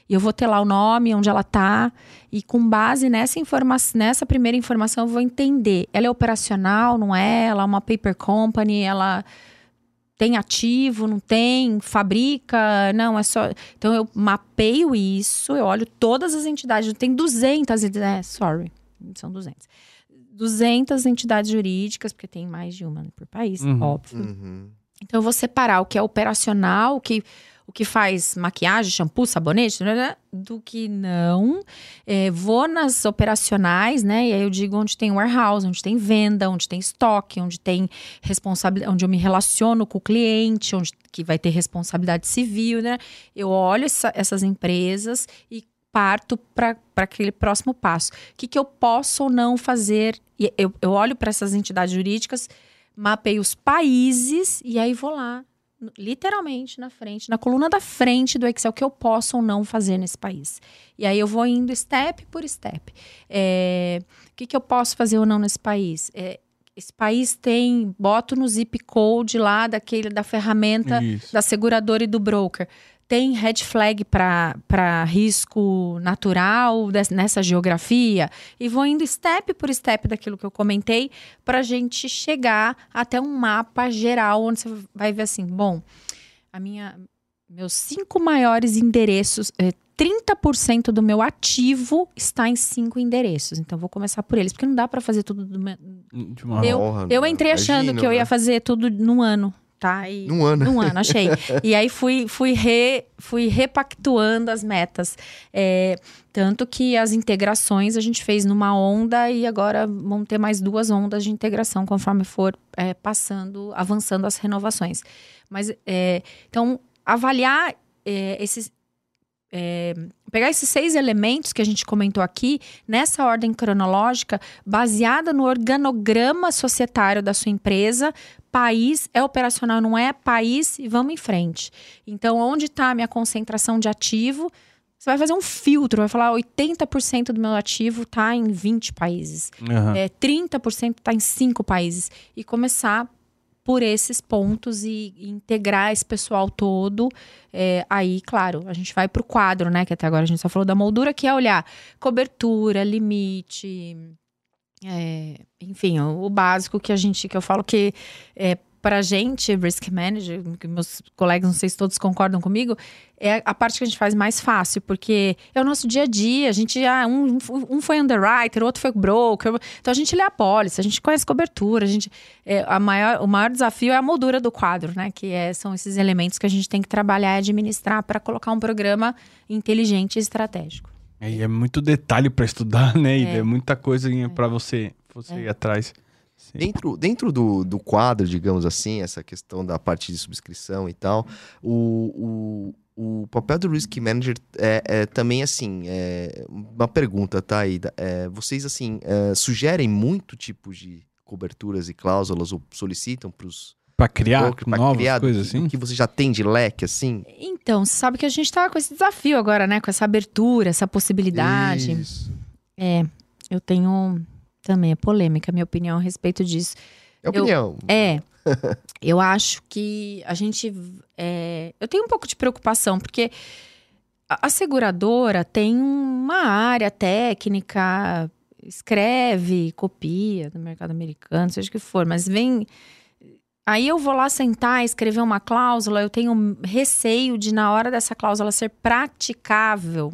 E eu vou ter lá o nome, onde ela está, e com base nessa informação, nessa primeira informação, eu vou entender. Ela é operacional, não é? Ela é uma paper company, ela tem ativo, não tem, fabrica, não, é só. Então eu mapeio isso, eu olho todas as entidades, tem 200, é, sorry, são 200. 200 entidades jurídicas, porque tem mais de uma por país, Uhum. óbvio. Uhum. Então eu vou separar o que é operacional, o que, o que faz maquiagem, shampoo, sabonete, né, do que não. É, vou nas operacionais, né? E aí eu digo onde tem warehouse, onde tem venda, onde tem estoque, onde tem responsabilidade, onde eu me relaciono com o cliente, onde que vai ter responsabilidade civil, né? Eu olho essa- essas empresas e parto para aquele próximo passo. O que, que eu posso ou não fazer? Eu, eu olho para essas entidades jurídicas, mapeio os países e aí vou lá, literalmente na frente, na coluna da frente do Excel, que eu posso ou não fazer nesse país. E aí eu vou indo step por step. É, o que, que eu posso fazer ou não nesse país? É, esse país tem, boto no zip code lá daquele da ferramenta Isso. da seguradora e do broker. Tem red flag para risco natural des- nessa geografia? E vou indo step por step daquilo que eu comentei para a gente chegar até um mapa geral onde você vai ver assim, bom, a minha, meus cinco maiores endereços, é, 30% do meu ativo está em cinco endereços. Então vou começar por eles, porque não dá para fazer tudo do meu, De uma- Eu- Porra, eu entrei achando imagino, que eu ia né? fazer tudo num ano, tá? E Num ano. num ano, achei. e aí fui, fui, re, fui repactuando as metas. É, tanto que as integrações a gente fez numa onda e agora vão ter mais duas ondas de integração conforme for é, passando, avançando as renovações. Mas, é, então, avaliar é, esses. é, pegar esses seis elementos que a gente comentou aqui, nessa ordem cronológica, baseada no organograma societário da sua empresa, país é operacional, não é país, e vamos em frente. Então, onde está a minha concentração de ativo? Você vai fazer um filtro, vai falar 80% do meu ativo está em 20 países, Aham. é, 30% está em 5 países. E começar por esses pontos e, e integrar esse pessoal todo. É, aí, claro, a gente vai para o quadro, né? Que até agora a gente só falou da moldura, que é olhar cobertura, limite, é, enfim, o, o básico que a gente, que eu falo que é, para gente, risk manager, que meus colegas, não sei se todos concordam comigo, é a parte que a gente faz mais fácil, porque é o nosso dia a dia. A gente, ah, um, um foi underwriter, outro foi broker. Então a gente lê a pólice, a gente conhece cobertura, a gente. é, a maior, o maior desafio é a moldura do quadro, né? Que é- são esses elementos que a gente tem que trabalhar e administrar para colocar um programa inteligente e estratégico. É, e é muito detalhe pra estudar, né? E É. é muita coisa pra você, você ir atrás. Sim. Dentro, dentro do, do quadro, digamos assim, essa questão da parte de subscrição e tal, o, o, o papel do Risk Manager é, é também, assim, é uma pergunta, tá, Ida? É, vocês, assim, é, sugerem muito tipo de coberturas e cláusulas ou solicitam para os Pra criar pra novas criar coisas assim? que você já tem de leque, assim? Então, você sabe que a gente tá com esse desafio agora, né? Com essa abertura, essa possibilidade. Isso. É, eu tenho também é polêmica a minha opinião a respeito disso. É opinião. É, eu acho que a gente. é, eu tenho um pouco de preocupação, porque a, a seguradora tem uma área técnica, escreve, copia do mercado americano, seja o que for, mas vem. Aí eu vou lá sentar, escrever uma cláusula, eu tenho receio de, na hora dessa cláusula ser praticável,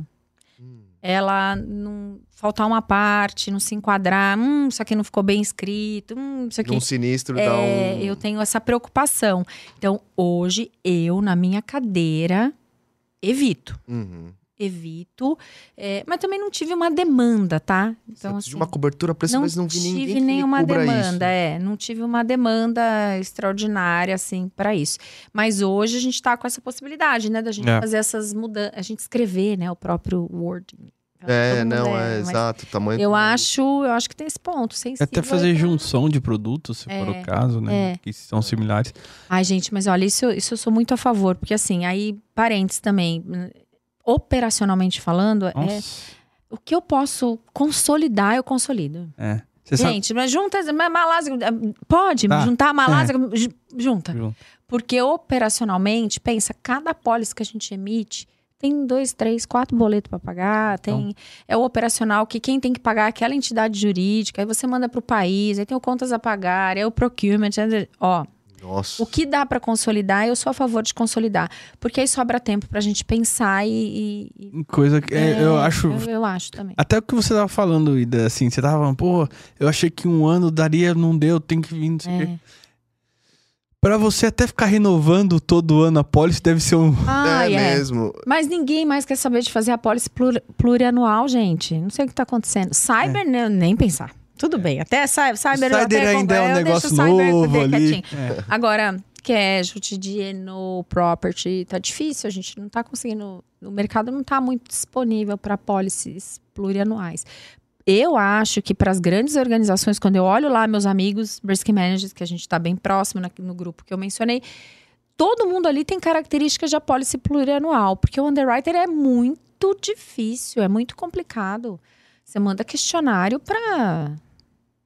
Hum. ela não faltar uma parte, não se enquadrar, hum, isso aqui não ficou bem escrito, hum, isso aqui Um sinistro é, dá um... eu tenho essa preocupação. Então, hoje, eu, na minha cadeira, evito. Uhum. Evito. é, mas também não tive uma demanda, tá? Então, Então, de uma cobertura pra isso, não mas não vi ninguém tive que nenhuma cubra demanda, isso. é. Não tive uma demanda extraordinária, assim, para isso. Mas hoje a gente tá com essa possibilidade, né? Da gente É. fazer essas mudanças, a gente escrever, né? O próprio wording. É, Todo mundo não, é, mas exato. Tamanho Eu acho, eu acho que tem esse ponto, sensível. Até fazer junção de produtos, se for É, o caso, né? é. Que são similares. Ai, gente, mas olha, isso, isso eu sou muito a favor, porque assim, aí, parênteses também, operacionalmente falando, é, o que eu posso consolidar, eu consolido. É. Sabe. Gente, mas junta, Malásia, pode Tá. juntar a Malásia, ju- junta. Porque operacionalmente, pensa, cada pólice que a gente emite tem dois, três, quatro boletos para pagar, Então. tem é o operacional que quem tem que pagar é aquela entidade jurídica, aí você manda para o país, aí tem o contas a pagar, é o procurement, é- ó, Nossa. O que dá para consolidar, eu sou a favor de consolidar. Porque aí sobra tempo pra gente pensar e. e- Coisa que é, eu acho. Eu, eu acho também. Até o que você tava falando, Ida, assim, você tava falando, pô, eu achei que um ano daria, não deu, tem que vir, não sei o quê. É. Pra você até ficar renovando todo ano a pólice, deve ser um. Ah, é, é. mesmo. Mas ninguém mais quer saber de fazer a pólice plur- plurianual, gente. Não sei o que tá acontecendo. Cyber, né, nem pensar. Tudo bem. Até cy- cyber, eu Cyber até ainda é um negócio o cyber novo ali. É. Agora, casualty, DNO, property, tá difícil. A gente não tá conseguindo. O mercado não tá muito disponível para pólices plurianuais. Eu acho que para as grandes organizações, quando eu olho lá meus amigos risk managers, que a gente está bem próximo na- no grupo que eu mencionei, todo mundo ali tem características de apólice plurianual, porque o underwriter é muito difícil, é muito complicado. Você manda questionário para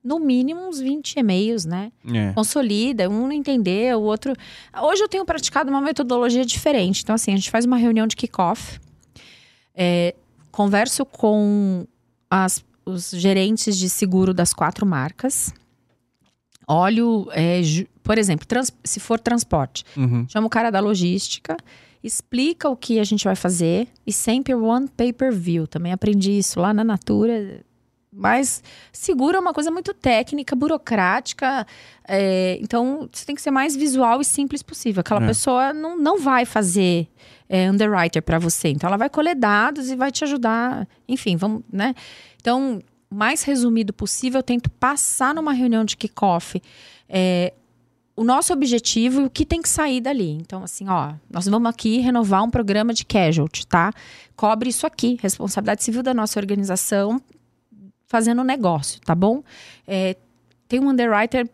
no mínimo uns 20 e-mails, né? É. consolida, um não entendeu, o outro. Hoje eu tenho praticado uma metodologia diferente. Então, assim, a gente faz uma reunião de kickoff, é, converso com as- os gerentes de seguro das quatro marcas. Olho, é, ju- por exemplo, trans- se for transporte, Uhum. chama o cara da logística, explica o que a gente vai fazer e sempre one pay per view. Também aprendi isso lá na Natura. Mas seguro é uma coisa muito técnica, burocrática. é, então, você tem que ser mais visual e simples possível. Aquela É. pessoa não, não vai fazer é, underwriter para você. Então, ela vai colher dados e vai te ajudar. Enfim, vamos, né? Então, o mais resumido possível, eu tento passar numa reunião de kickoff é, o nosso objetivo e o que tem que sair dali. Então, assim, ó, nós vamos aqui renovar um programa de casualty, tá? Cobre isso aqui, responsabilidade civil da nossa organização fazendo negócio, tá bom? É, tem um underwriter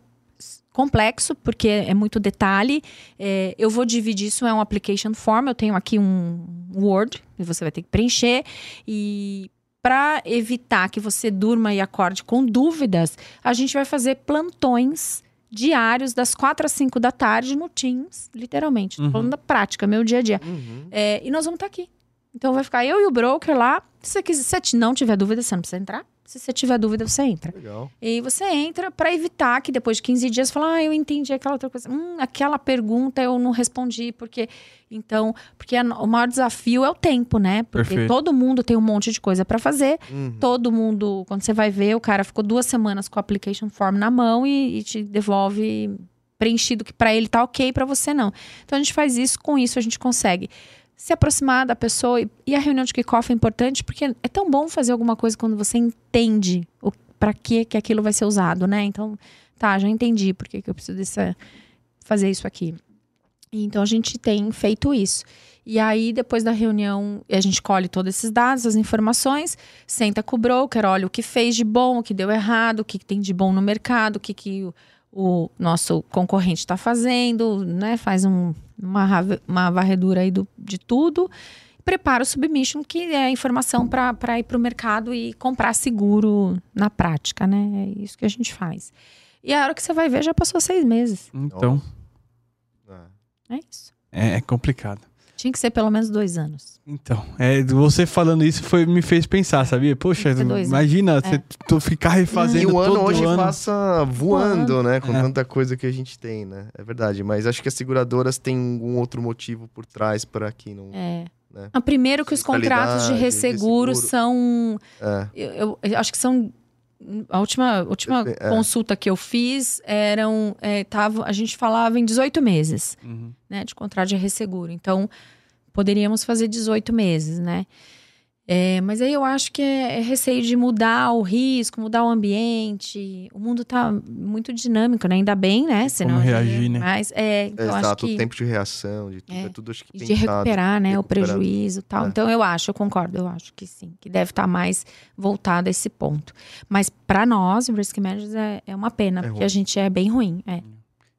complexo, porque é muito detalhe. É, eu vou dividir isso, é um application form, eu tenho aqui um Word, e você vai ter que preencher. E para evitar que você durma e acorde com dúvidas, a gente vai fazer plantões diários das quatro às cinco da tarde no Teams, literalmente. Tô Uhum. falando da prática, meu dia a dia. Uhum. É, e nós vamos estar aqui. Então vai ficar eu e o broker lá. Se você, quiser, se não tiver dúvida, você não precisa entrar. Se você tiver dúvida, você entra. Legal. E você entra para evitar que depois de 15 dias fala, ah, eu entendi aquela outra coisa. Hum, aquela pergunta eu não respondi, porque. Então, porque a- o maior desafio é o tempo, né? Porque Perfeito. todo mundo tem um monte de coisa para fazer. Uhum. Todo mundo, quando você vai ver, o cara ficou duas semanas com o application form na mão e, e te devolve preenchido que para ele tá ok, para você não. Então a gente faz isso, com isso a gente consegue se aproximar da pessoa e, a reunião de kickoff é importante porque é tão bom fazer alguma coisa quando você entende para que que aquilo vai ser usado, né? Então, tá, já entendi por que, que eu preciso dessa, fazer isso aqui. Então a gente tem feito isso. E aí, depois da reunião, a gente colhe todos esses dados, as informações, senta com o broker, olha o que fez de bom, o que deu errado, o que que tem de bom no mercado, o que, que o, nosso concorrente está fazendo, né? Faz um- uma, uma varredura aí do, de tudo. Prepara o submission, que é a informação para ir para o mercado e comprar seguro na prática, né? É isso que a gente faz. E a hora que você vai ver, já passou seis meses. Então. É isso. é, é complicado. Tinha que ser pelo menos dois anos. Então, é, você falando isso foi, me fez pensar, sabia? Poxa, imagina você tu ficar refazendo E o ano todo hoje ano. passa voando, né? Com É. tanta coisa que a gente tem, né? É verdade. Mas acho que as seguradoras têm algum outro motivo por trás para que não. É. Né? Ah, Primeiro que os contratos de resseguro resseguro. são. É. Eu, eu- eu acho que são. A última, última É. consulta que eu fiz eram. É, tava, a gente falava em 18 meses Uhum. né, de contrato de resseguro. Então, poderíamos fazer 18 meses, né? É, mas aí eu acho que é, é receio de mudar o risco, mudar o ambiente. O mundo tá muito dinâmico, né? Ainda bem, né? Senão, reagir, né? Mas, é, então eu acho Exato, que... o tempo de reação, de tudo, É. é, tudo acho que E de pensado. recuperar, né, o prejuízo e tal. É. Então eu acho, eu concordo, eu acho que sim, que deve estar mais voltado a esse ponto. Mas para nós, risk managers é, é uma pena, É porque ruim. a gente é bem ruim. É.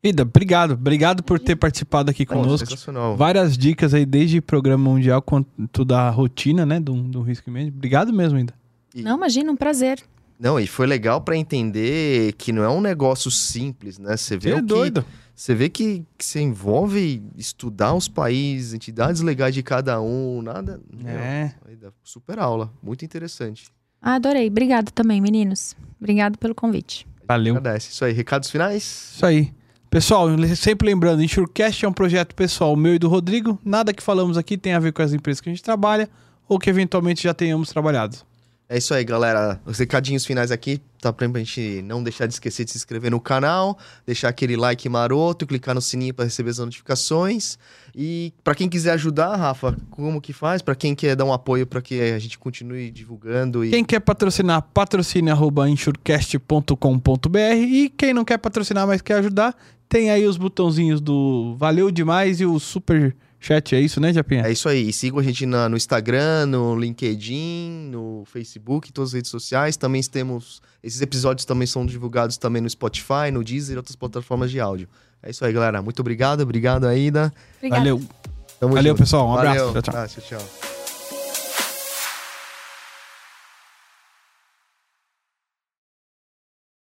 Ida, obrigado. Obrigado por ter participado aqui conosco. sensacional. Várias dicas aí, desde programa mundial quanto da rotina, né? Do, do risco mesmo. Obrigado mesmo, Ida. E- Não, imagina, um prazer. Não, e foi legal pra entender que não é um negócio simples, né? Você vê Você é o que doido. Você vê que, que você envolve estudar os países, entidades legais de cada um, nada. Meu, É. dá super aula, muito interessante. Ah, adorei. Obrigado também, meninos. Obrigado pelo convite. Valeu. Agradece. Isso aí, recados finais? Isso aí. Pessoal, sempre lembrando, Insurecast é um projeto pessoal meu e do Rodrigo. Nada que falamos aqui tem a ver com as empresas que a gente trabalha ou que eventualmente já tenhamos trabalhado. É isso aí, galera. Os recadinhos finais aqui, tá pra gente não deixar de esquecer de se inscrever no canal, deixar aquele like maroto, clicar no sininho para receber as notificações. E para quem quiser ajudar, Rafa, como que faz? Para quem quer dar um apoio para que a gente continue divulgando e Quem quer patrocinar, patrocine@insurecast.com.br e quem não quer patrocinar, mas quer ajudar, tem aí os botãozinhos do valeu demais e o super chat, é isso, né, Japinha? É isso aí. E sigam a gente na- no Instagram, no LinkedIn, no Facebook, todas as redes sociais. Também temos. Esses episódios também são divulgados também no Spotify, no Deezer e outras plataformas de áudio. É isso aí, galera. Muito obrigado. Obrigado, Aida. Obrigada. Valeu. Tamo Valeu, junto. pessoal. Um Valeu. abraço. Tchau, tchau. Ah, tchau, tchau.